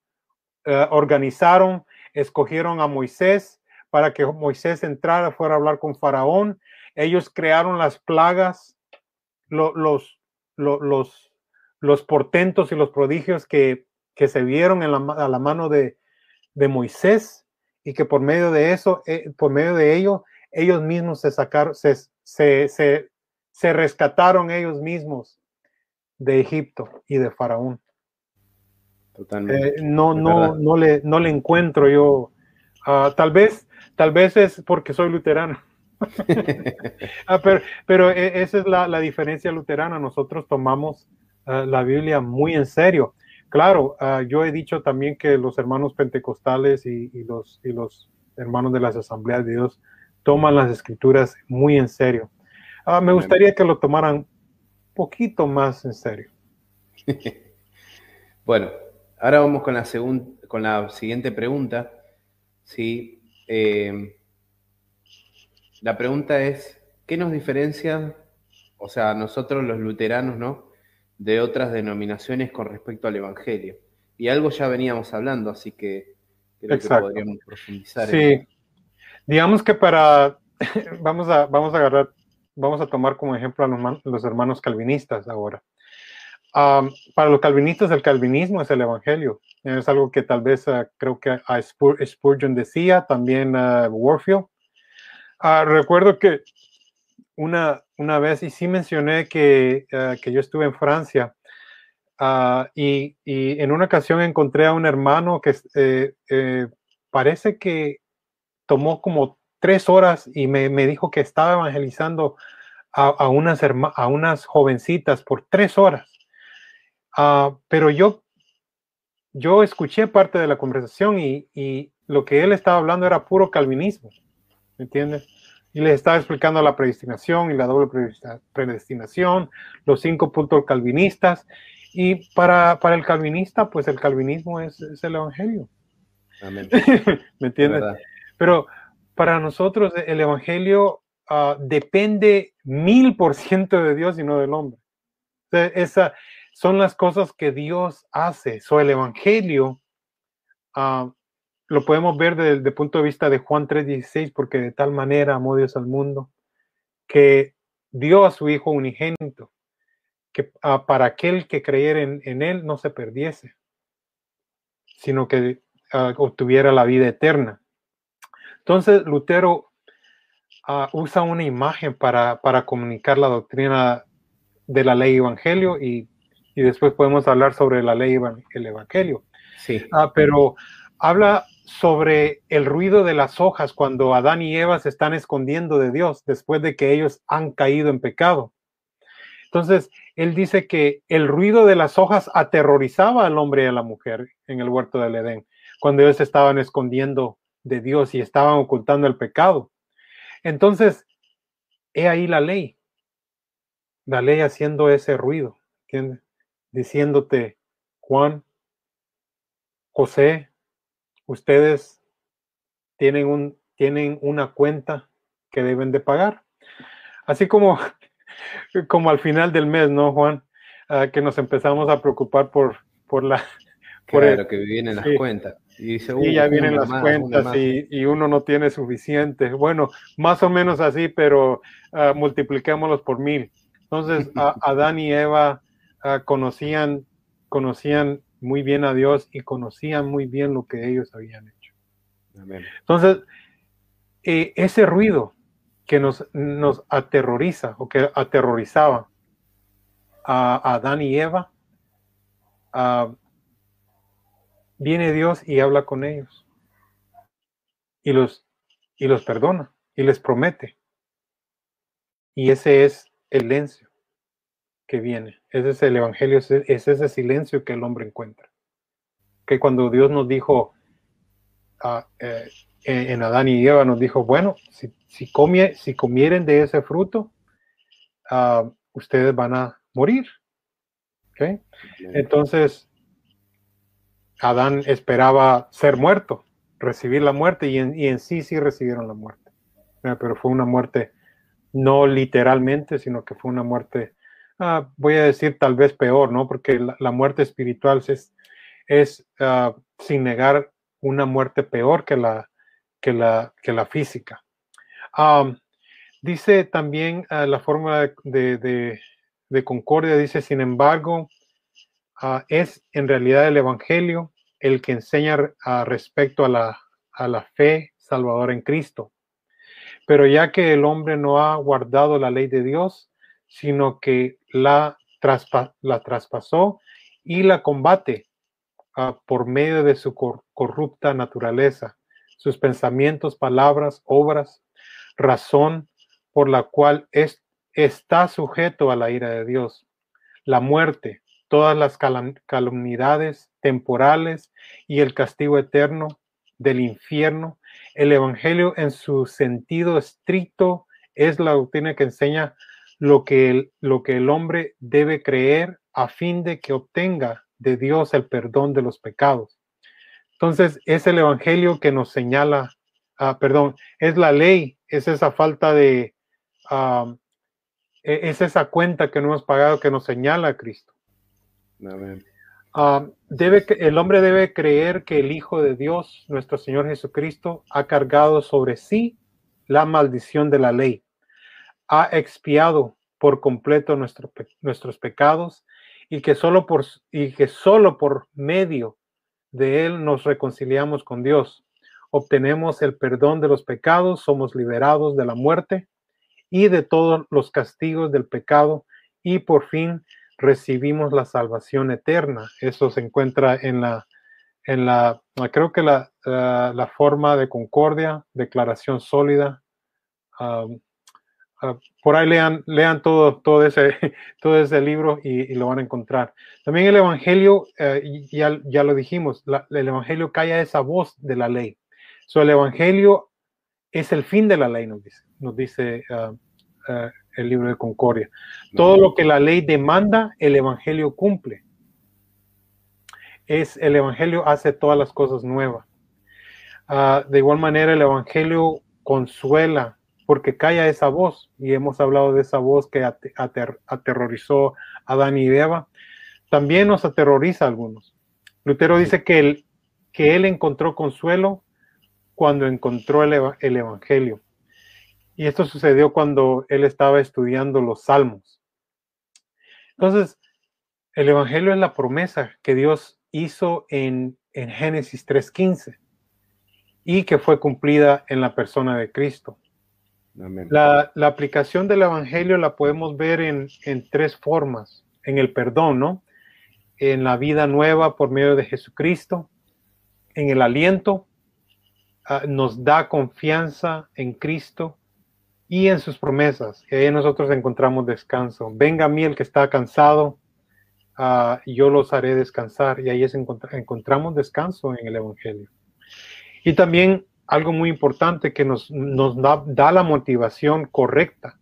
organizaron, escogieron a Moisés para que Moisés entrara, fuera a hablar con Faraón. Ellos crearon las plagas, los, los, los, portentos y los prodigios que, se vieron en la, a la mano de, Moisés y que por medio de eso, por medio de ello, ellos mismos se sacaron, se, se, se rescataron ellos mismos de Egipto y de Faraón. Totalmente. Eh, no, no, no, le, no le encuentro yo. Ah, tal vez, tal vez es porque soy luterano. Ah, pero, pero, e, esa es la, la, diferencia luterana. Nosotros tomamos ah, la Biblia muy en serio. Claro, yo he dicho también que los hermanos pentecostales y, y, los, y los hermanos de las asambleas de Dios toman las escrituras muy en serio. me gustaría que lo tomaran poquito más en serio. bueno, ahora vamos con la, con la siguiente pregunta. ¿sí? Eh, la pregunta es, ¿qué nos diferencia, o sea, nosotros los luteranos, ¿no? De otras denominaciones con respecto al Evangelio. Y algo ya veníamos hablando, así que creo que podríamos profundizar. Sí, digamos que para, vamos a, vamos a agarrar vamos a tomar como ejemplo a los, hermanos calvinistas ahora. para los calvinistas, el calvinismo es el evangelio. Es algo que tal vez ah, creo que a Spurgeon decía, también a Warfield. Ah, recuerdo que una, una vez, y sí mencioné que, ah, que yo estuve en Francia, y, y, en una ocasión encontré a un hermano que eh, eh, parece que tomó como tres horas y me, dijo que estaba evangelizando a, unas, a unas jovencitas por tres horas. Ah, pero yo, yo escuché parte de la conversación y, lo que él estaba hablando era puro calvinismo, ¿me entiendes? Y les estaba explicando la predestinación y la doble predestinación, los cinco puntos calvinistas. Y para, para el calvinista, pues el calvinismo es, el Evangelio. Amén. ¿Me entiendes? Pero para nosotros el Evangelio ah, depende mil por ciento de Dios y no del hombre. Esa, son las cosas que Dios hace. So, el Evangelio uh, lo podemos ver desde el punto de vista de Juan 3:16, porque de tal manera amó Dios al mundo que dio a su Hijo unigénito, que para aquel que creyera en, en, Él no se perdiese, sino que uh, obtuviera la vida eterna. Entonces, Lutero usa una imagen para, para comunicar la doctrina de la ley evangelio y, y después podemos hablar sobre la ley el evangelio. Sí. Ah, pero habla sobre el ruido de las hojas cuando Adán y Eva se están escondiendo de Dios después de que ellos han caído en pecado. Entonces, él dice que el ruido de las hojas aterrorizaba al hombre y a la mujer en el huerto del Edén, cuando ellos estaban escondiendo de Dios y estaban ocultando el pecado. Entonces, he ahí la ley, la ley haciendo ese ruido, ¿entiendes? Diciéndote, Juan, José, ustedes tienen, un, tienen una cuenta que deben de pagar. Así como, como al final del mes, ¿no, Juan? Ah, que nos empezamos a preocupar por, por la... Por claro, que vienen las cuentas. Y, dice, ya vienen las cuentas y, uno no tiene suficiente. Bueno, más o menos así, pero uh, multipliquémoslos por mil. Entonces, Adán y Eva ah, conocían, conocían muy bien a Dios y conocían muy bien lo que ellos habían hecho. Entonces, eh, ese ruido que nos, nos aterroriza o que aterrorizaba a, Adán y Eva, viene Dios y habla con ellos y los, y los perdona y les promete. Y ese es el silencio que viene. Ese es el Evangelio, es ese silencio que el hombre encuentra. Que cuando Dios nos dijo ah, eh, en Adán y Eva, nos dijo, bueno, si, si, si comieren de ese fruto, ah, ustedes van a morir. Entonces, Adán esperaba ser muerto, recibir la muerte, y en, y en sí sí recibieron la muerte. Pero fue una muerte no literalmente, sino que fue una muerte Ah, voy a decir tal vez peor, ¿no? Porque la, muerte espiritual es, es ah, sin negar una muerte peor que la, que la, que la física. dice también ah, la fórmula de, de, concordia, dice, sin embargo, es en realidad el Evangelio el que enseña respecto a la, a la fe salvadora en Cristo. Pero ya que el hombre no ha guardado la ley de Dios, sino que la, la traspasó y la combate ah, por medio de su corrupta naturaleza, sus pensamientos, palabras, obras, razón por la cual es, está sujeto a la ira de Dios. La muerte, todas las calumniedades temporales y el castigo eterno del infierno. El Evangelio en su sentido estricto es la doctrina que enseña lo que, el, lo que el hombre debe creer a fin de que obtenga de Dios el perdón de los pecados. Entonces, es el Evangelio que nos señala, ah, perdón, es la ley, es esa falta de, ah, e, es esa cuenta que no hemos pagado que nos señala a Cristo. Ah, debe, el hombre debe creer que el Hijo de Dios, nuestro Señor Jesucristo, ha cargado sobre sí la maldición de la ley ha expiado por completo nuestros pecados y que, solo por, y que solo por medio de Él nos reconciliamos con Dios. Obtenemos el perdón de los pecados, somos liberados de la muerte y de todos los castigos del pecado y por fin recibimos la salvación eterna. Eso se encuentra en la, en la creo que la, la, forma de concordia, declaración sólida. Ah, por ahí lean, lean todo, todo, ese, todo ese libro y, lo van a encontrar. También el Evangelio, eh, ya, ya, lo dijimos, el Evangelio calla esa voz de la ley. So, el Evangelio es el fin de la ley, nos dice, nos dice ah, ah, el libro de Concordia. Todo lo que la ley demanda, el Evangelio cumple. Es el Evangelio hace todas las cosas nuevas. De igual manera, el Evangelio consuela porque calla esa voz, y hemos hablado de esa voz que aterrorizó a Adán y Eva, también nos aterroriza a algunos. Lutero dice que él, encontró consuelo cuando encontró el, el Evangelio. Y esto sucedió cuando él estaba estudiando los salmos. Entonces, el Evangelio es la promesa que Dios hizo en, en Génesis 3.15 y que fue cumplida en la persona de Cristo. La, aplicación del Evangelio la podemos ver en, tres formas. En el perdón, ¿no? En la vida nueva por medio de Jesucristo. En el aliento. Ah, nos da confianza en Cristo y en sus promesas. Y ahí nosotros encontramos descanso. Venga a mí el que está cansado, ah, yo los haré descansar. Y ahí es encontramos descanso en el Evangelio. Y también algo muy importante que nos, da, la motivación correcta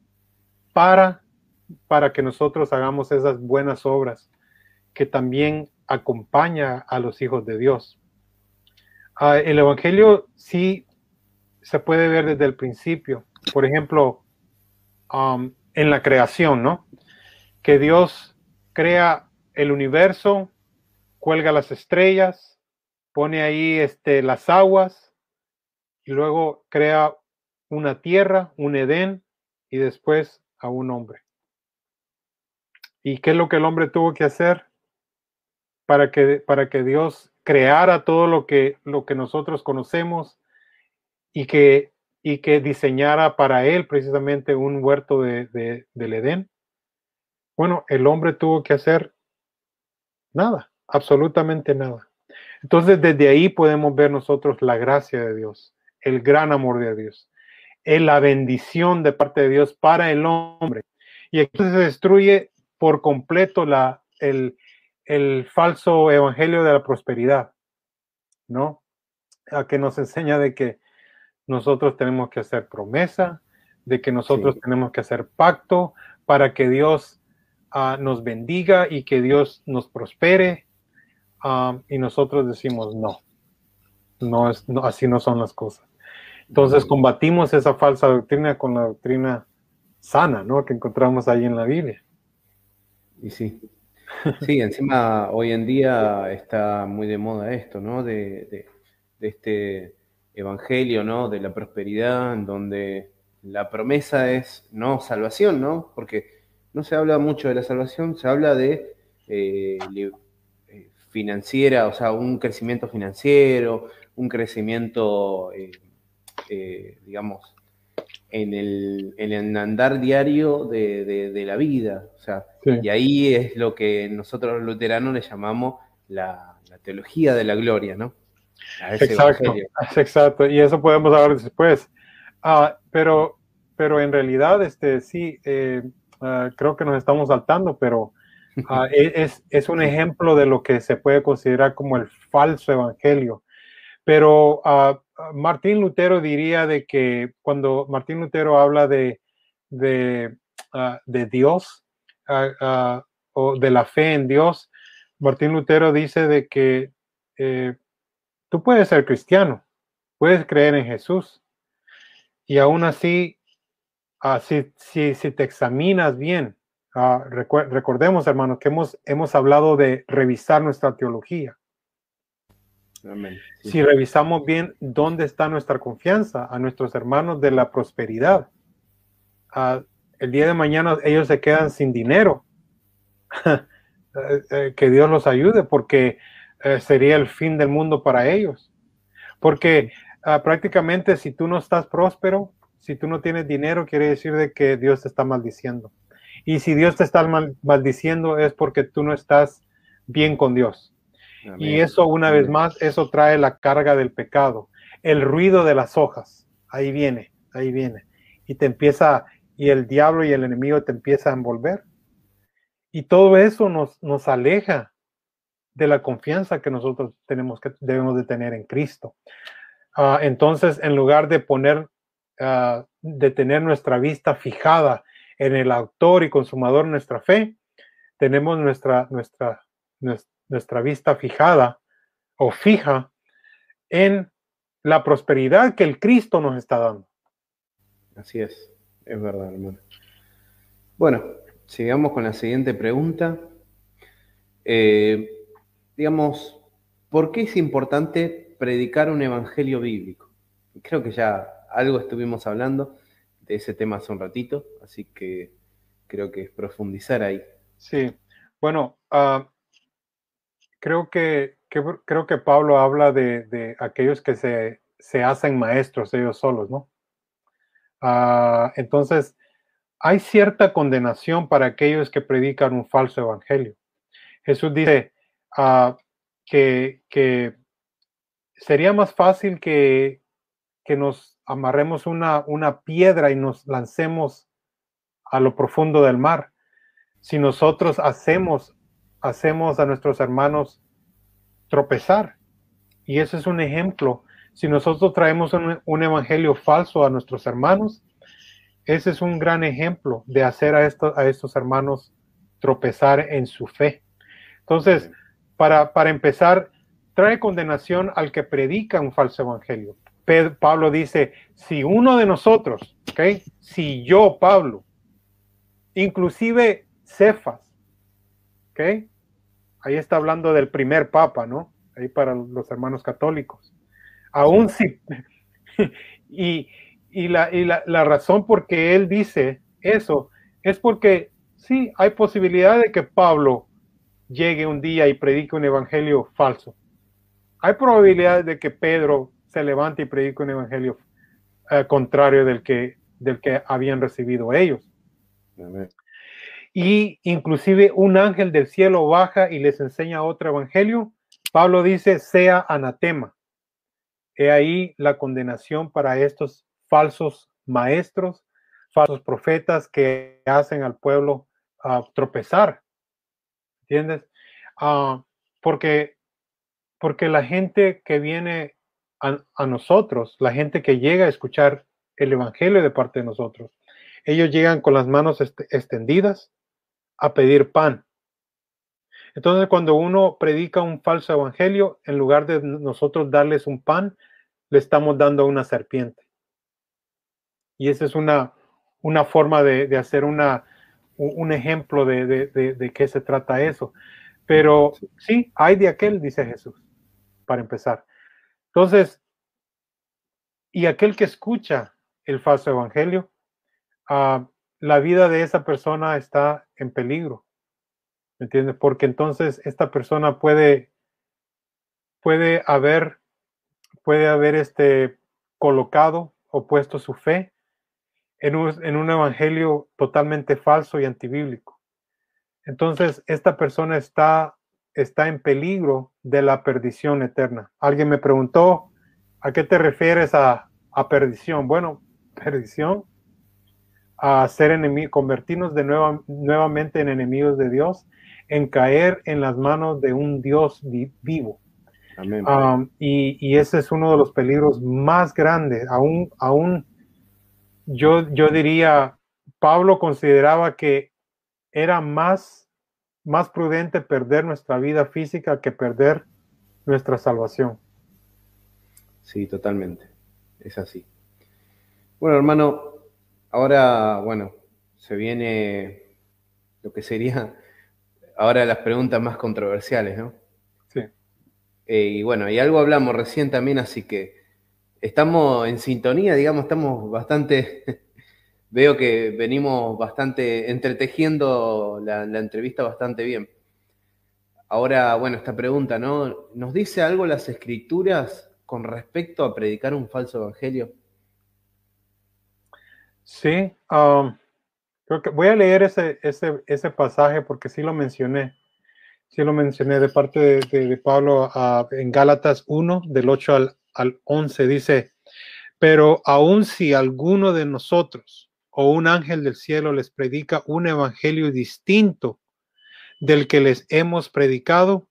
para, para que nosotros hagamos esas buenas obras que también acompaña a los hijos de Dios. Ah, el Evangelio sí se puede ver desde el principio. Por ejemplo, um, en la creación, ¿no? Que Dios crea el universo, cuelga las estrellas, pone ahí este, las aguas, luego crea una tierra, un Edén y después a un hombre. ¿Y qué es lo que el hombre tuvo que hacer para que, para que Dios creara todo lo que, lo que nosotros conocemos y que, y que diseñara para él precisamente un huerto de, del Edén? Bueno, el hombre tuvo que hacer nada, absolutamente nada. Entonces, desde ahí podemos ver nosotros la gracia de Dios el gran amor de Dios, es la bendición de parte de Dios para el hombre. Y entonces se destruye por completo la, el, el falso evangelio de la prosperidad, ¿no? A que nos enseña de que nosotros tenemos que hacer promesa, de que nosotros tenemos que hacer pacto para que Dios ah, nos bendiga y que Dios nos prospere. Ah, y nosotros decimos no, no es, no, así no son las cosas. Entonces combatimos esa falsa doctrina con la doctrina sana, ¿no? Que encontramos ahí en la Biblia. Y sí. Sí, encima hoy en día está muy de moda esto, ¿no? De, este evangelio, ¿no? De la prosperidad, en donde la promesa es no salvación, ¿no? Porque no se habla mucho de la salvación, se habla de eh, eh, financiera, o sea, un crecimiento financiero, un crecimiento eh, eh, digamos, en el, andar diario de, la vida. O sea, y ahí es lo que nosotros los luteranos le llamamos la, teología de la gloria, ¿no? Exacto, exacto. Y eso podemos hablar después. Ah, pero, pero en realidad, este, sí, eh, ah, creo que nos estamos saltando, pero e, es, es, un ejemplo de lo que se puede considerar como el falso evangelio. Pero Martín Lutero diría de que cuando Martín Lutero habla de, de, ah, Dios ah, ah, o de la fe en Dios, Martín Lutero dice de que eh, tú puedes ser cristiano, puedes creer en Jesús y aún así, si, si, si, te examinas bien, recordemos hermanos que hemos, hemos hablado de revisar nuestra teología. Si revisamos bien dónde está nuestra confianza a nuestros hermanos de la prosperidad, el día de mañana ellos se quedan sin dinero. Eh, eh, que Dios los ayude porque eh, sería el fin del mundo para ellos. Porque ah, prácticamente si tú no estás próspero, si tú no tienes dinero, quiere decir de que Dios te está maldiciendo. Y si Dios te está maldiciendo es porque tú no estás bien con Dios. Y eso, una vez más, eso trae la carga del pecado. El ruido de las hojas. Ahí viene, ahí viene. Y te empieza, y el diablo y el enemigo te empieza a envolver. Y todo eso nos, nos aleja de la confianza que nosotros tenemos que, debemos de tener en Cristo. Ah, entonces, en lugar de poner ah, de tener nuestra vista fijada en el autor y consumador de nuestra fe, tenemos nuestra, nuestra, nuestra vista fijada o fija en la prosperidad que el Cristo nos está dando. Así es, es verdad, hermano. Bueno, sigamos con la siguiente pregunta. Eh, digamos, ¿por qué es importante predicar un evangelio bíblico? Creo que ya algo estuvimos hablando de ese tema hace un ratito, así que creo que es profundizar ahí. Sí, bueno, ah, creo que creo que Pablo habla de, aquellos que se, hacen maestros ellos solos, ¿no? Ah, entonces, hay cierta condenación para aquellos que predican un falso evangelio. Jesús dice ah, que, sería más fácil que, que nos amarremos una, una piedra y nos lancemos a lo profundo del mar. Si nosotros hacemos, hacemos a nuestros hermanos tropezar. Y ese es un ejemplo. Si nosotros traemos un, evangelio falso a nuestros hermanos, ese es un gran ejemplo de hacer a, estos, a estos hermanos tropezar en su fe. Entonces, para, para empezar, trae condenación al que predica un falso evangelio. Pablo dice, si uno de nosotros, ¿okay? si yo, Pablo, inclusive Cefas, ¿okay? Ahí está hablando del primer papa, ¿no? Ahí para los hermanos católicos. Aún sí. y, la, la, razón por que él dice eso es porque sí, hay posibilidad de que Pablo llegue un día y predique un evangelio falso. Hay probabilidad de que Pedro se levante y predique un evangelio eh, contrario del que, del que habían recibido ellos. Amén y inclusive un ángel del cielo baja y les enseña otro evangelio, Pablo dice, sea anatema. He ahí la condenación para estos falsos maestros, falsos profetas que hacen al pueblo ah, tropezar. ¿Entiendes? Ah, porque, porque la gente que viene a, a, nosotros, la gente que llega a escuchar el Evangelio de parte de nosotros, ellos llegan con las manos extendidas, a pedir pan. Entonces, cuando uno predica un falso evangelio, en lugar de nosotros darles un pan, le estamos dando una serpiente. Y esa es una, una forma de, hacer una, un ejemplo de, de, de, qué se trata eso. Pero sí, hay de aquel, dice Jesús, para empezar. Entonces, y aquel que escucha el falso evangelio, uh, la vida de esa persona está en peligro. ¿Me entiendes? Porque entonces esta persona puede, puede haber, puede haber este, colocado o puesto su fe en un, en un evangelio totalmente falso y antibíblico. Entonces, esta persona está, está en peligro de la perdición eterna. Alguien me preguntó, ¿a qué te refieres a, a perdición? Bueno, perdición a ser enemigos, convertirnos de nuevo, nuevamente en enemigos de Dios, en caer en las manos de un Dios vivo. Um, y, ese es uno de los peligros más grandes. Aún, aún yo, yo diría, Pablo consideraba que era más, más prudente perder nuestra vida física que perder nuestra salvación. Sí, totalmente. Es así. Bueno, hermano, Ahora, bueno, se viene lo que sería ahora las preguntas más controversiales, ¿no? Sí. Eh, y bueno, y algo hablamos recién también, así que estamos en sintonía, digamos, estamos bastante, veo que venimos bastante entretejiendo la, la entrevista bastante bien. Ahora, bueno, esta pregunta, ¿no? ¿Nos dice algo las escrituras con respecto a predicar un falso evangelio? Sí, creo que voy a leer ese, ese, ese, pasaje porque sí lo mencioné. Sí lo mencioné de parte de, Pablo en Gálatas 1, del 8 al, al 11. Dice, pero aun si alguno de nosotros o un ángel del cielo les predica un evangelio distinto del que les hemos predicado,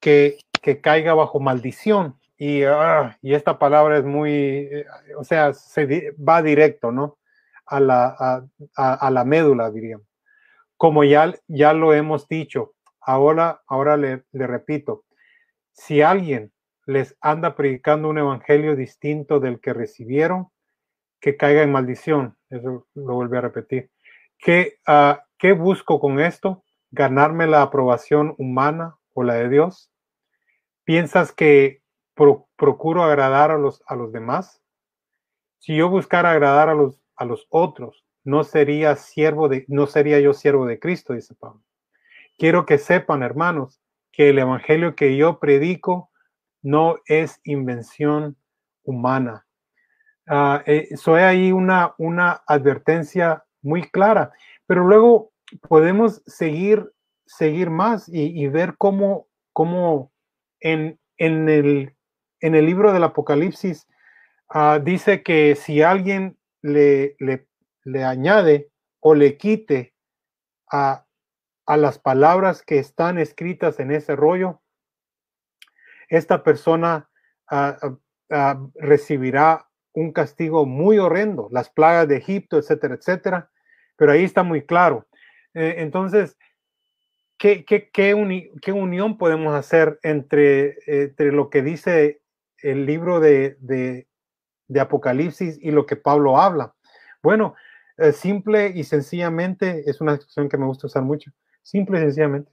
que, que caiga bajo maldición. Y, ah, y, esta palabra es muy, eh, o sea, se va directo, ¿no? A la, a, la médula, diríamos. Como ya, ya lo hemos dicho, ahora, ahora le, repito, si alguien les anda predicando un evangelio distinto del que recibieron, que caiga en maldición. Eso lo vuelvo a repetir. ¿Qué, uh, ¿Qué busco con esto? ¿Ganarme la aprobación humana o la de Dios? ¿Piensas que procuro agradar a los, a los demás? Si yo buscara agradar a los, a los otros, no sería siervo de, no sería yo siervo de Cristo, dice Pablo. Quiero que sepan, hermanos, que el evangelio que yo predico no es invención humana. Uh, soy ahí una, una advertencia muy clara, pero luego podemos seguir, seguir más y, ver cómo, cómo en, en, el, en el libro del Apocalipsis uh, dice que si alguien le, le, le, añade o le quite a, a las palabras que están escritas en ese rollo, esta persona uh, uh, recibirá un castigo muy horrendo, las plagas de Egipto, etcétera, etcétera. Pero ahí está muy claro. Eh, entonces, ¿qué, qué, qué, unión podemos hacer entre, entre, lo que dice el libro de, de, Apocalipsis y lo que Pablo habla? Bueno, eh, simple y sencillamente, es una expresión que me gusta usar mucho, simple y sencillamente,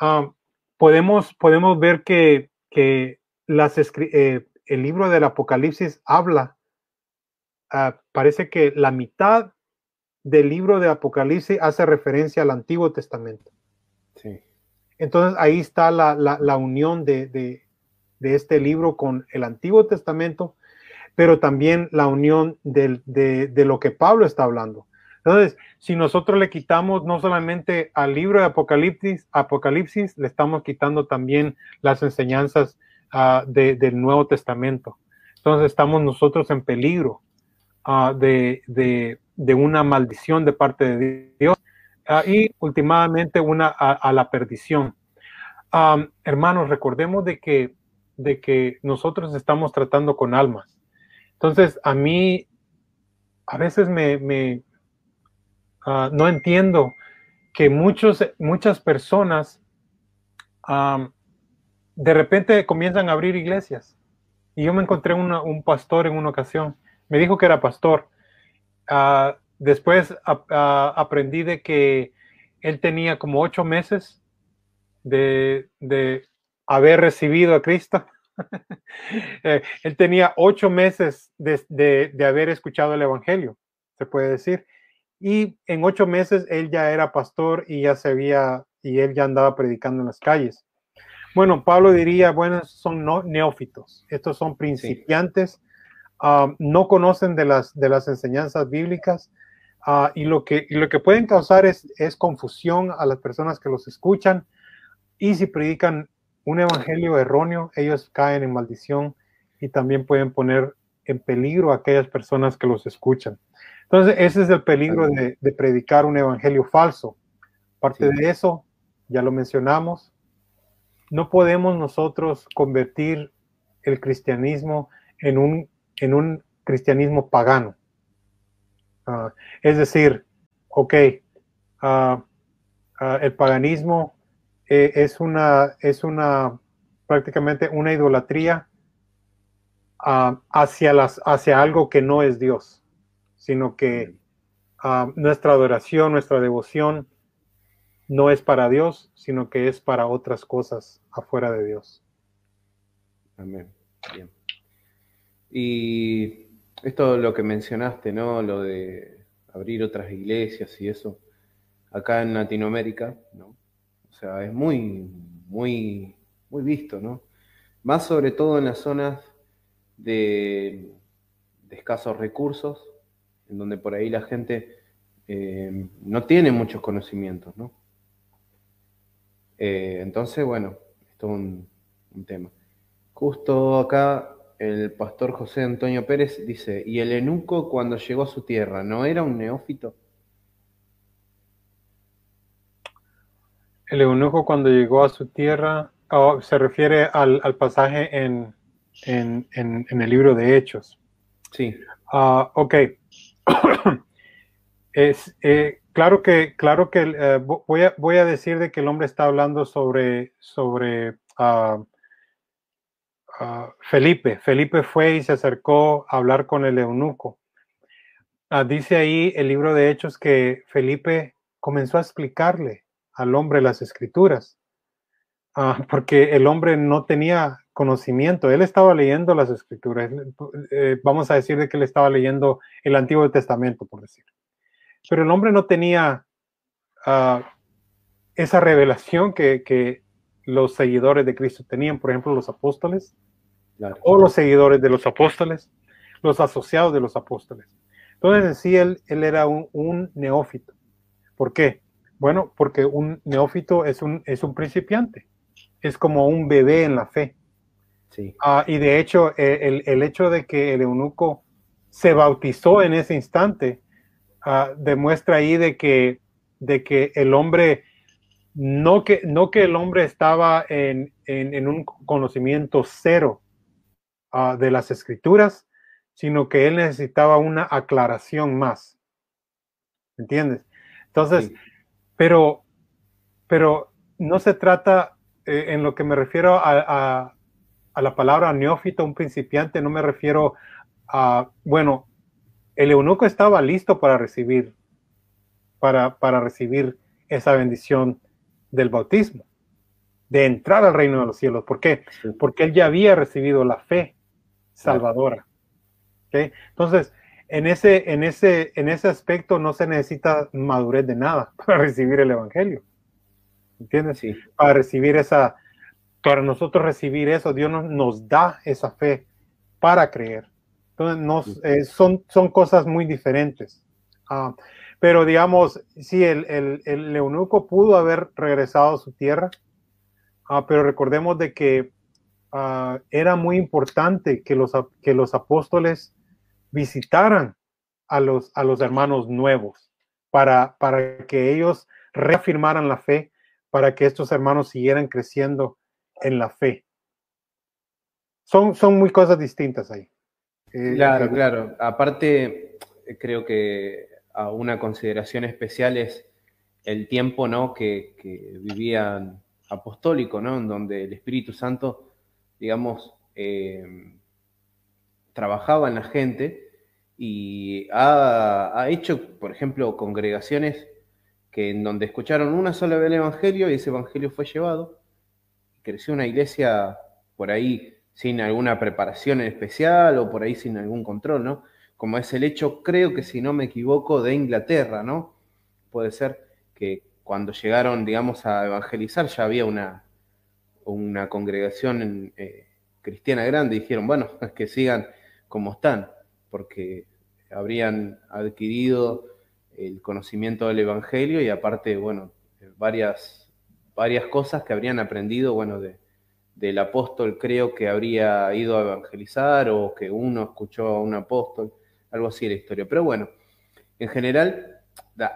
ah, podemos, podemos ver que, que las, eh, el libro del Apocalipsis habla Ah, parece que la mitad del libro de Apocalipsis hace referencia al Antiguo Testamento. Sí. Entonces ahí está la, la, unión de, de, de, este libro con el Antiguo Testamento, pero también la unión de, de, lo que Pablo está hablando. Entonces, si nosotros le quitamos no solamente al libro de Apocalipsis, Apocalipsis le estamos quitando también las enseñanzas uh, del Nuevo Testamento. Entonces estamos nosotros en peligro Ah, de, de, una maldición de parte de Dios ah, y últimamente una a, la perdición. hermanos, recordemos de que, de que nosotros estamos tratando con almas. Entonces, a mí a veces me, ah, no entiendo que muchos, muchas personas de repente comienzan a abrir iglesias. Y yo me encontré un pastor en una ocasión me dijo que era pastor. Ah, después aprendí de que él tenía como ocho meses de, haber recibido a Cristo. Eh, él tenía ocho meses de, haber escuchado el Evangelio, se puede decir. Y en ocho meses él ya era pastor y ya se había, y él ya andaba predicando en las calles. Bueno, Pablo diría, bueno, son neófitos, estos son principiantes Ah, no conocen de las, de las enseñanzas bíblicas ah, y, lo que, lo que pueden causar es, es confusión a las personas que los escuchan y si predican un evangelio erróneo, ellos caen en maldición y también pueden poner en peligro a aquellas personas que los escuchan. Entonces, ese es el peligro de, de predicar un evangelio falso. Parte de eso, ya lo mencionamos, no podemos nosotros convertir el cristianismo en un en un cristianismo pagano. Ah, es decir, ok, ah, ah, el paganismo eh, es, una, es una prácticamente una idolatría hacia, las, hacia algo que no es Dios, sino que nuestra adoración, nuestra devoción no es para Dios, sino que es para otras cosas afuera de Dios. Amén. Bien. Y esto lo que mencionaste, ¿no? Lo de abrir otras iglesias y eso, acá en Latinoamérica, ¿no? Es muy, muy, muy visto, ¿no? Más sobre todo en las zonas de, escasos recursos, en donde por ahí la gente eh, no tiene muchos conocimientos, ¿no? Eh, entonces, bueno, esto es un, tema. Justo acá el pastor José Antonio Pérez dice, ¿y el eunuco cuando llegó a su tierra no era un neófito? El eunuco cuando llegó a su tierra, oh, se refiere al, pasaje en, en, el libro de Hechos. Sí. Ah, ok. es, eh, claro que, claro que eh, voy, a, voy a decir de que el hombre está hablando sobre, sobre ah, Felipe. Felipe fue y se acercó a hablar con el eunuco. dice ahí el libro de Hechos que Felipe comenzó a explicarle al hombre las escrituras. Ah, porque el hombre no tenía conocimiento, él estaba leyendo las escrituras, eh, vamos a decir de que él estaba leyendo el Antiguo Testamento, por decir. Pero el hombre no tenía ah, esa revelación que, los seguidores de Cristo tenían, por ejemplo, los apóstoles, o los seguidores de los apóstoles, los asociados de los apóstoles. Entonces, en sí, él, él era un, un neófito. ¿Por qué? Bueno, porque un neófito es un, es un principiante es como un bebé en la fe. Sí. Ah, y de hecho, eh, el, hecho de que el eunuco se bautizó en ese instante ah, demuestra ahí de que, de que el hombre, no que, no que el hombre estaba en, un conocimiento cero ah, de las escrituras, sino que él necesitaba una aclaración más. ¿Entiendes? Entonces, pero, pero no se trata eh, en lo que me refiero a, la palabra neófito, un principiante, no me refiero a, bueno, el eunuco estaba listo para recibir, para, para recibir esa bendición del bautismo, de entrar al reino de los cielos. ¿Por qué? Porque él ya había recibido la fe salvadora. Entonces, en ese, en, ese, en ese aspecto no se necesita madurez de nada para recibir el Evangelio. ¿Entiendes? Sí. Para recibir esa, para nosotros recibir eso, Dios nos, da esa fe para creer. Entonces, nos, eh, son, son cosas muy diferentes. Ah, pero digamos, sí, el, el, el, eunuco pudo haber regresado a su tierra, ah, pero recordemos de que ah, era muy importante que los, que los apóstoles visitaran a los, a los hermanos nuevos para, para que ellos reafirmaran la fe para que estos hermanos siguieran creciendo en la fe. Son, son muy cosas distintas ahí. Eh, claro, claro. Aparte, creo que a una consideración especial es el tiempo ¿no? que, vivían apostólico, ¿no? en donde el Espíritu Santo, digamos, eh, trabajaba en la gente y ha, ha, hecho, por ejemplo, congregaciones que en donde escucharon una sola vez el Evangelio y ese Evangelio fue llevado, creció una iglesia por ahí sin alguna preparación especial o por ahí sin algún control, ¿no? Como es el hecho, creo que si no me equivoco, de Inglaterra, ¿no? Puede ser que cuando llegaron, digamos, a evangelizar ya había una, una congregación eh, cristiana grande y dijeron, bueno, que sigan como están, porque habrían adquirido el conocimiento del Evangelio y aparte, bueno, varias, varias cosas que habrían aprendido, bueno, de, del apóstol creo que habría ido a evangelizar o que uno escuchó a un apóstol, algo así la historia. Pero bueno, en general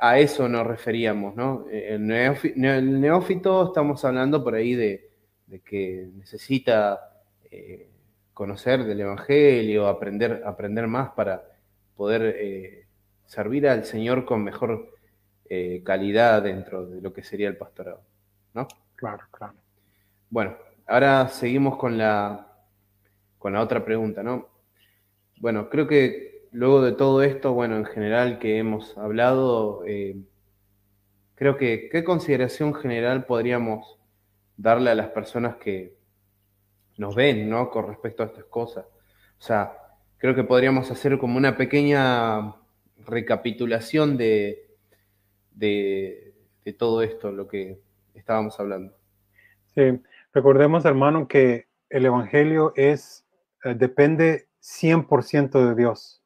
a eso nos referíamos, ¿no? El, neófito, estamos hablando por ahí de, que necesita eh, conocer del Evangelio, aprender, aprender más para poder eh, servir al Señor con mejor eh, calidad dentro de lo que sería el pastorado. ¿no? Claro, claro. Bueno, ahora seguimos con la, con la otra pregunta, ¿no? Bueno, creo que luego de todo esto, bueno, en general que hemos hablado, eh, creo que qué consideración general podríamos darle a las personas que nos ven, ¿no? Con respecto a estas cosas. O sea, creo que podríamos hacer como una pequeña recapitulación de, de, todo esto, lo que estábamos hablando. Sí, recordemos, hermano, que el Evangelio es, eh, depende 100% de Dios.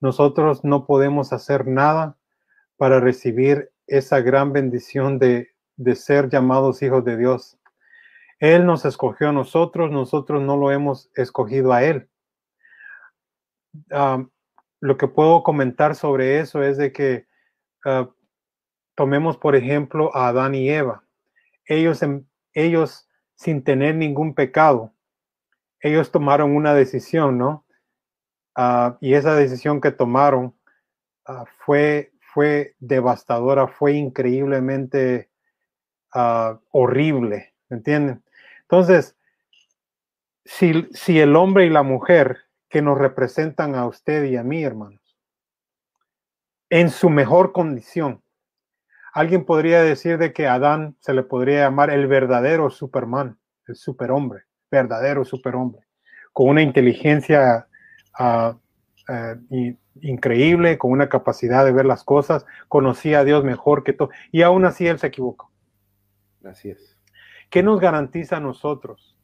Nosotros no podemos hacer nada para recibir esa gran bendición de, de ser llamados hijos de Dios. Él nos escogió a nosotros, nosotros no lo hemos escogido a Él. Ah, lo que puedo comentar sobre eso es de que ah, tomemos, por ejemplo, a Adán y Eva. Ellos, ellos, sin tener ningún pecado, ellos tomaron una decisión, ¿no? Ah, y esa decisión que tomaron fue, fue devastadora, fue increíblemente ah, horrible, ¿me entienden? Entonces, si, si el hombre y la mujer que nos representan a usted y a mí, hermanos, en su mejor condición, alguien podría decir de que Adán se le podría llamar el verdadero Superman, el superhombre, verdadero superhombre, con una inteligencia uh, increíble, con una capacidad de ver las cosas, conocía a Dios mejor que todo, y aún así él se equivocó. Así es. ¿Qué nos garantiza a nosotros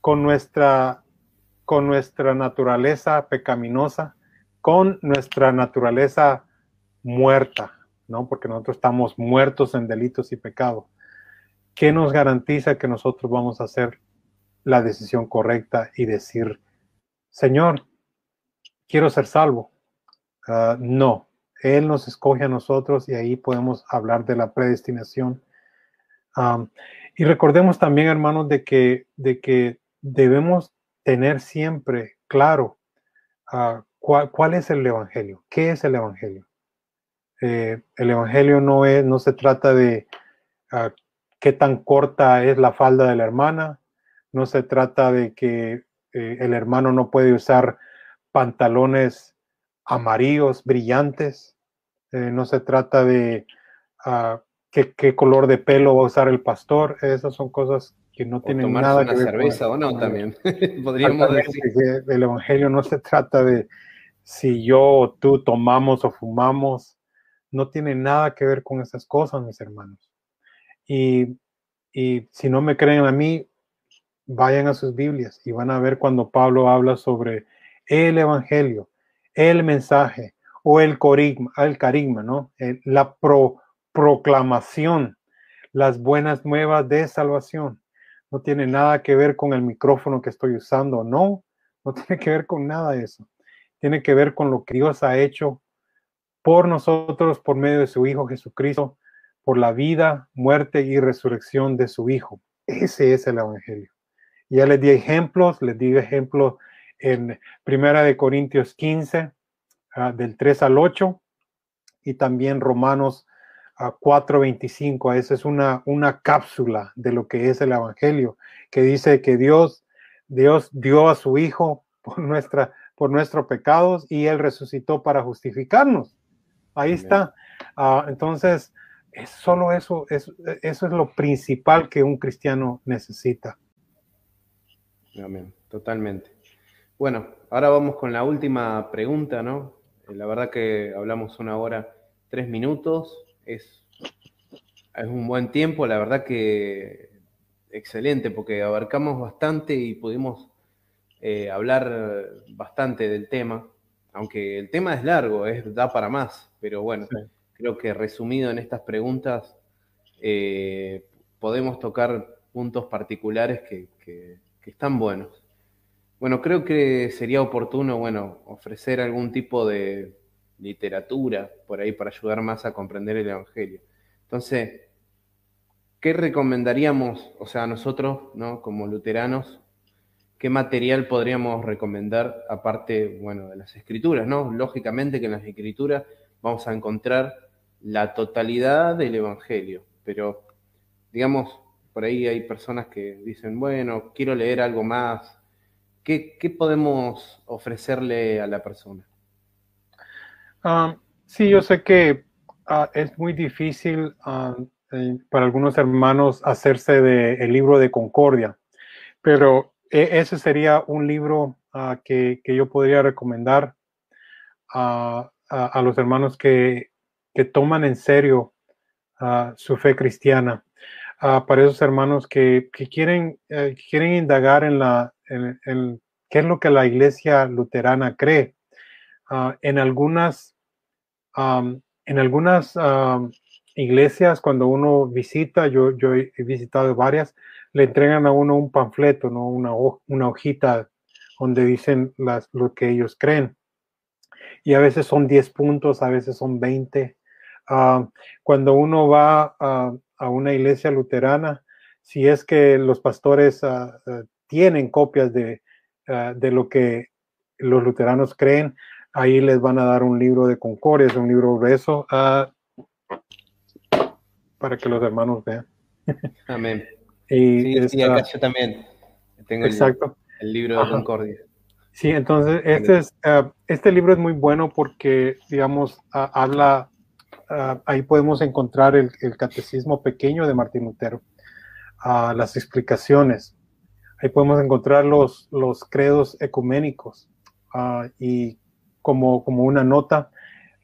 con nuestra, con nuestra naturaleza pecaminosa, con nuestra naturaleza muerta, ¿no? Porque nosotros estamos muertos en delitos y pecado. ¿Qué nos garantiza que nosotros vamos a hacer la decisión correcta y decir, Señor, quiero ser salvo? Ah, no, Él nos escoge a nosotros y ahí podemos hablar de la predestinación. Y recordemos también, hermanos, de que, de que debemos tener siempre claro ah, cuál, es el Evangelio, qué es el Evangelio. Eh, el Evangelio no, es, no se trata de uh, qué tan corta es la falda de la hermana, no se trata de que eh, el hermano no puede usar pantalones amarillos, brillantes, eh, no se trata de uh, qué, qué, color de pelo va a usar el pastor, esas son cosas que no tienen nada que ver cerveza o no también, podríamos decir. El Evangelio no se trata de si yo o tú tomamos o fumamos, no tiene nada que ver con esas cosas, mis hermanos. Y, si no me creen a mí, vayan a sus Biblias y van a ver cuando Pablo habla sobre el Evangelio, el mensaje o el corigma, el carisma, ¿no? la pro, proclamación, las buenas nuevas de salvación. No tiene nada que ver con el micrófono que estoy usando, no, no tiene que ver con nada de eso. Tiene que ver con lo que Dios ha hecho por nosotros por medio de su Hijo Jesucristo, por la vida, muerte y resurrección de su Hijo. Ese es el Evangelio. Ya les di ejemplos, les di ejemplos en Primera de Corintios 15, ah, del 3 al 8, y también Romanos 4, 25. Esa es una, una cápsula de lo que es el Evangelio, que dice que Dios, Dios dio a su Hijo por, nuestra, por nuestros pecados y Él resucitó para justificarnos. Ahí está. Ah, entonces, es solo eso, es, eso es lo principal que un cristiano necesita. Amén, totalmente. Bueno, ahora vamos con la última pregunta, ¿no? Eh, la verdad que hablamos una hora, tres minutos, es, es un buen tiempo, la verdad que excelente, porque abarcamos bastante y pudimos eh, hablar bastante del tema aunque el tema es largo, es, da para más, pero bueno, creo que resumido en estas preguntas eh, podemos tocar puntos particulares que, están buenos. Bueno, creo que sería oportuno, bueno, ofrecer algún tipo de literatura por ahí para ayudar más a comprender el Evangelio. Entonces, ¿qué recomendaríamos, o sea, nosotros, ¿no? Como luteranos, ¿qué material podríamos recomendar aparte, bueno, de las escrituras, ¿no? Lógicamente que en las escrituras vamos a encontrar la totalidad del Evangelio, pero digamos, por ahí hay personas que dicen, bueno, quiero leer algo más. ¿Qué, podemos ofrecerle a la persona? Ah, sí, yo sé que ah, es muy difícil ah, para algunos hermanos hacerse del el libro de Concordia, pero e, ese sería un libro ah, que, yo podría recomendar a, los hermanos que, toman en serio su fe cristiana. Para esos hermanos que, quieren, eh, quieren indagar en, la, en, qué es lo que la iglesia luterana cree. en algunas, en algunas iglesias, cuando uno visita, yo, he visitado varias, le entregan a uno un panfleto, ¿no? una, una hojita donde dicen lo que ellos creen. Y a veces son 10 puntos, a veces son 20. Ah, cuando uno va a, una iglesia luterana, si es que los pastores ah, ah, tienen copias de, de lo que los luteranos creen, ahí les van a dar un libro de concordia, es un libro grueso, uh, para que los hermanos vean. Amén. y sí, acá yo también tengo exacto. El, libro de concordia. Sí, entonces este, es, uh, este libro es muy bueno porque, digamos, uh, habla, ahí podemos encontrar el, el, catecismo pequeño de Martín Lutero, las explicaciones, ahí podemos encontrar los, los credos ecuménicos y como, como una nota.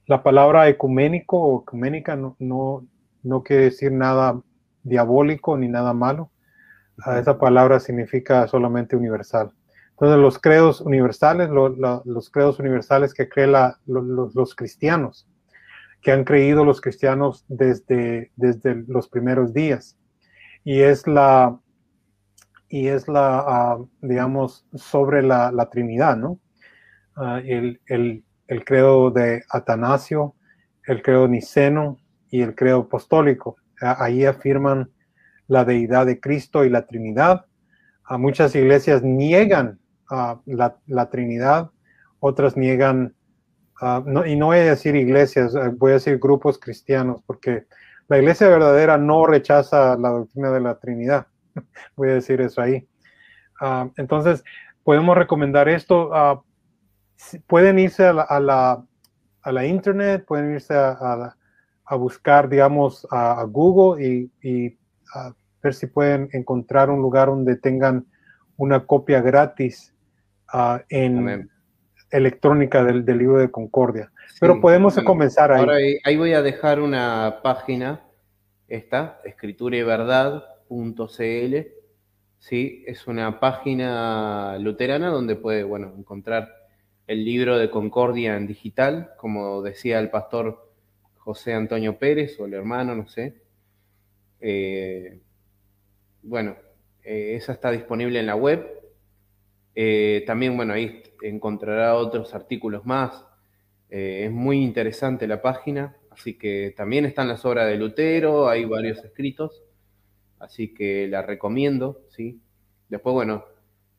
La palabra ecuménico o ecuménica no, no, no quiere decir nada diabólico ni nada malo. Ah, esa palabra significa solamente universal. Entonces los credos universales, los credos universales que creen los, cristianos, que han creído los cristianos desde, desde los primeros días. Y es la, y es la, ah, digamos, sobre la, la Trinidad, ¿no? Ah, el, el, credo de Atanasio, el credo niceno y el credo apostólico. Ahí afirman la deidad de Cristo y la Trinidad. A muchas iglesias niegan la, la, Trinidad, otras niegan, y no voy a decir iglesias, voy a decir grupos cristianos, porque la iglesia verdadera no rechaza la doctrina de la Trinidad. voy a decir eso ahí. entonces, podemos recomendar esto pueden irse a la, a la, internet, pueden irse a, a buscar, digamos, a, Google y, y ver si pueden encontrar un lugar donde tengan una copia gratis uh, en electrónica del, del, libro de Concordia. Pero podemos comenzar ahí. Ahora ahí voy a dejar una página, esta, escriturayverdad.cl. Sí, es una página luterana donde puede, bueno, encontrar el libro de Concordia en digital, como decía el pastor José Antonio Pérez o el hermano, no sé. Eh, bueno, eh, esa está disponible en la web. Eh, también, bueno, ahí encontrará otros artículos más. es muy interesante la página, así que también están las obras de Lutero, hay varios escritos, así que la recomiendo, ¿sí? Después, bueno,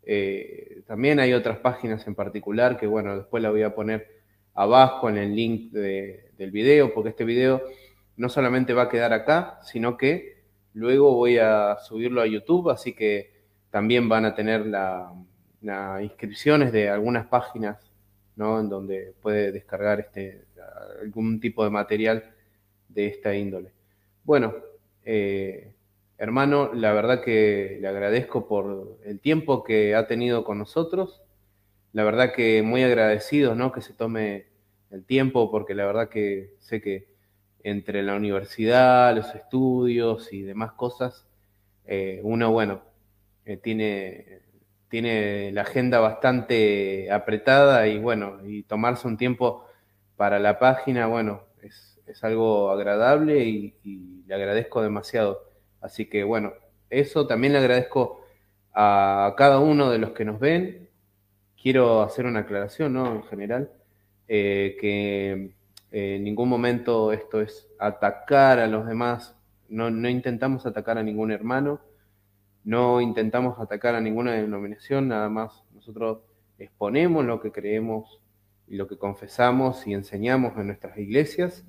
eh, también hay otras páginas en particular que, bueno, después la voy a poner abajo en el link del video, porque este video no solamente va a quedar acá, sino que luego voy a subirlo a YouTube, así que también van a tener las inscripciones de algunas páginas, ¿no? En donde puede descargar este, algún tipo de material de esta índole. Bueno, eh, Hermano, la verdad que le agradezco por el tiempo que ha tenido con nosotros. La verdad que muy agradecido, ¿no? Que se tome el tiempo, porque la verdad que sé que entre la universidad, los estudios y demás cosas, eh, uno, bueno, eh, tiene, tiene la agenda bastante apretada y bueno, y tomarse un tiempo para la página, bueno, es, es algo agradable y le agradezco demasiado. Así que bueno, eso también le agradezco a cada uno de los que nos ven. Quiero hacer una aclaración, ¿no? En general, eh, que eh, en ningún momento esto es atacar a los demás. No, no intentamos atacar a ningún hermano, no intentamos atacar a ninguna denominación, nada más nosotros exponemos lo que creemos y lo que confesamos y enseñamos en nuestras iglesias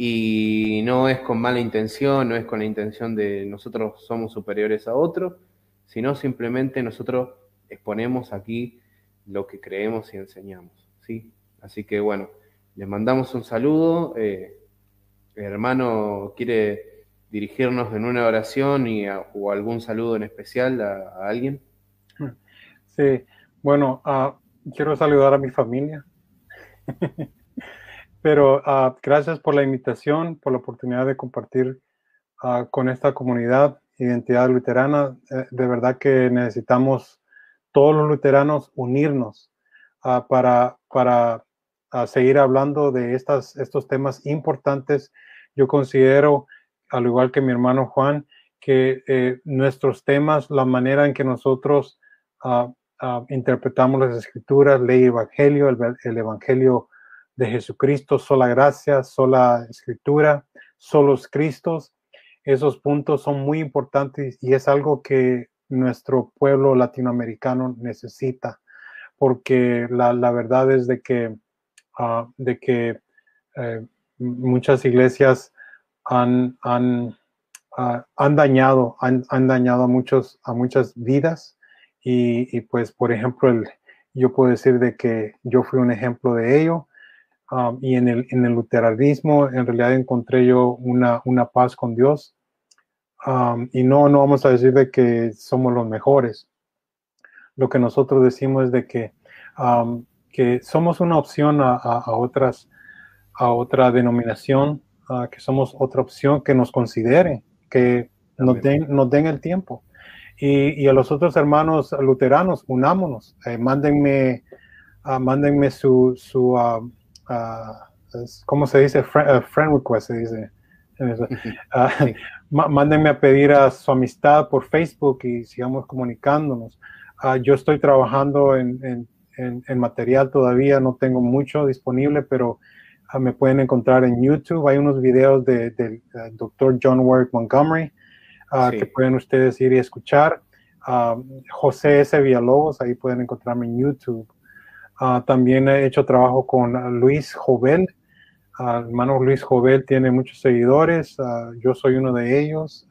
y no es con mala intención, no es con la intención de nosotros somos superiores a otros, sino simplemente nosotros exponemos aquí lo que creemos y enseñamos, ¿sí? Así que bueno, les mandamos un saludo. Eh, el hermano quiere dirigirnos en una oración y o algún saludo en especial a, alguien. Sí, bueno, uh, quiero saludar a mi familia. Pero uh, gracias por la invitación, por la oportunidad de compartir uh, con esta comunidad, identidad luterana. Eh, de verdad que necesitamos todos los luteranos unirnos uh, para, para seguir hablando de estas, estos temas importantes. Yo considero, al igual que mi hermano Juan, que eh, nuestros temas, la manera en que nosotros interpretamos las escrituras, ley evangelio, el, el evangelio de Jesucristo, sola gracia, sola escritura, solos Cristos. Esos puntos son muy importantes y es algo que nuestro pueblo latinoamericano necesita, porque la, verdad es de que, ah, de que eh, muchas iglesias han, han, ah, han dañado, han, dañado a, muchos, a muchas vidas y, pues, por ejemplo, el, yo puedo decir de que yo fui un ejemplo de ello. Um, y en el, en el luteranismo, en realidad encontré yo una, una paz con Dios. Um, y no, no vamos a decir de que somos los mejores. Lo que nosotros decimos es de que, um, que somos una opción a, a, otras, a otra denominación, que somos otra opción que nos considere, que nos den, nos den el tiempo. Y, a los otros hermanos luteranos, unámonos, eh, mándenme, uh, mándenme su, su uh, ¿cómo se dice? Friend, friend, request, se dice. mándenme a pedir a su amistad por Facebook y sigamos comunicándonos. yo estoy trabajando en, en, en, material todavía, no tengo mucho disponible, pero me pueden encontrar en YouTube. Hay unos videos del de, doctor John Warwick Montgomery Ah, que pueden ustedes ir y escuchar. Ah, José S. Villalobos, ahí pueden encontrarme en YouTube. Ah, también he hecho trabajo con Luis Jovel. hermano Luis Jovel tiene muchos seguidores. yo soy uno de ellos.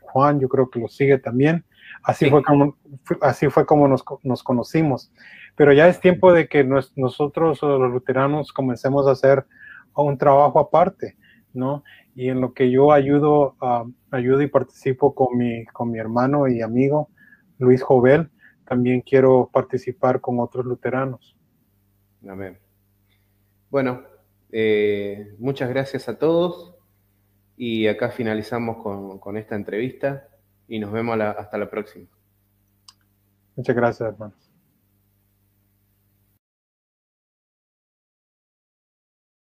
Juan, yo creo que lo sigue también. Así, fue, como, así fue como nos, nos, conocimos. Pero ya es tiempo de que nosotros, los luteranos, comencemos a hacer un trabajo aparte, ¿no? y en lo que yo ayudo, ayudo y participo con mi, con mi hermano y amigo Luis Jovel, también quiero participar con otros luteranos. Amén. Bueno, eh, muchas gracias a todos y acá finalizamos con, esta entrevista y nos vemos hasta la próxima. Muchas gracias, hermanos.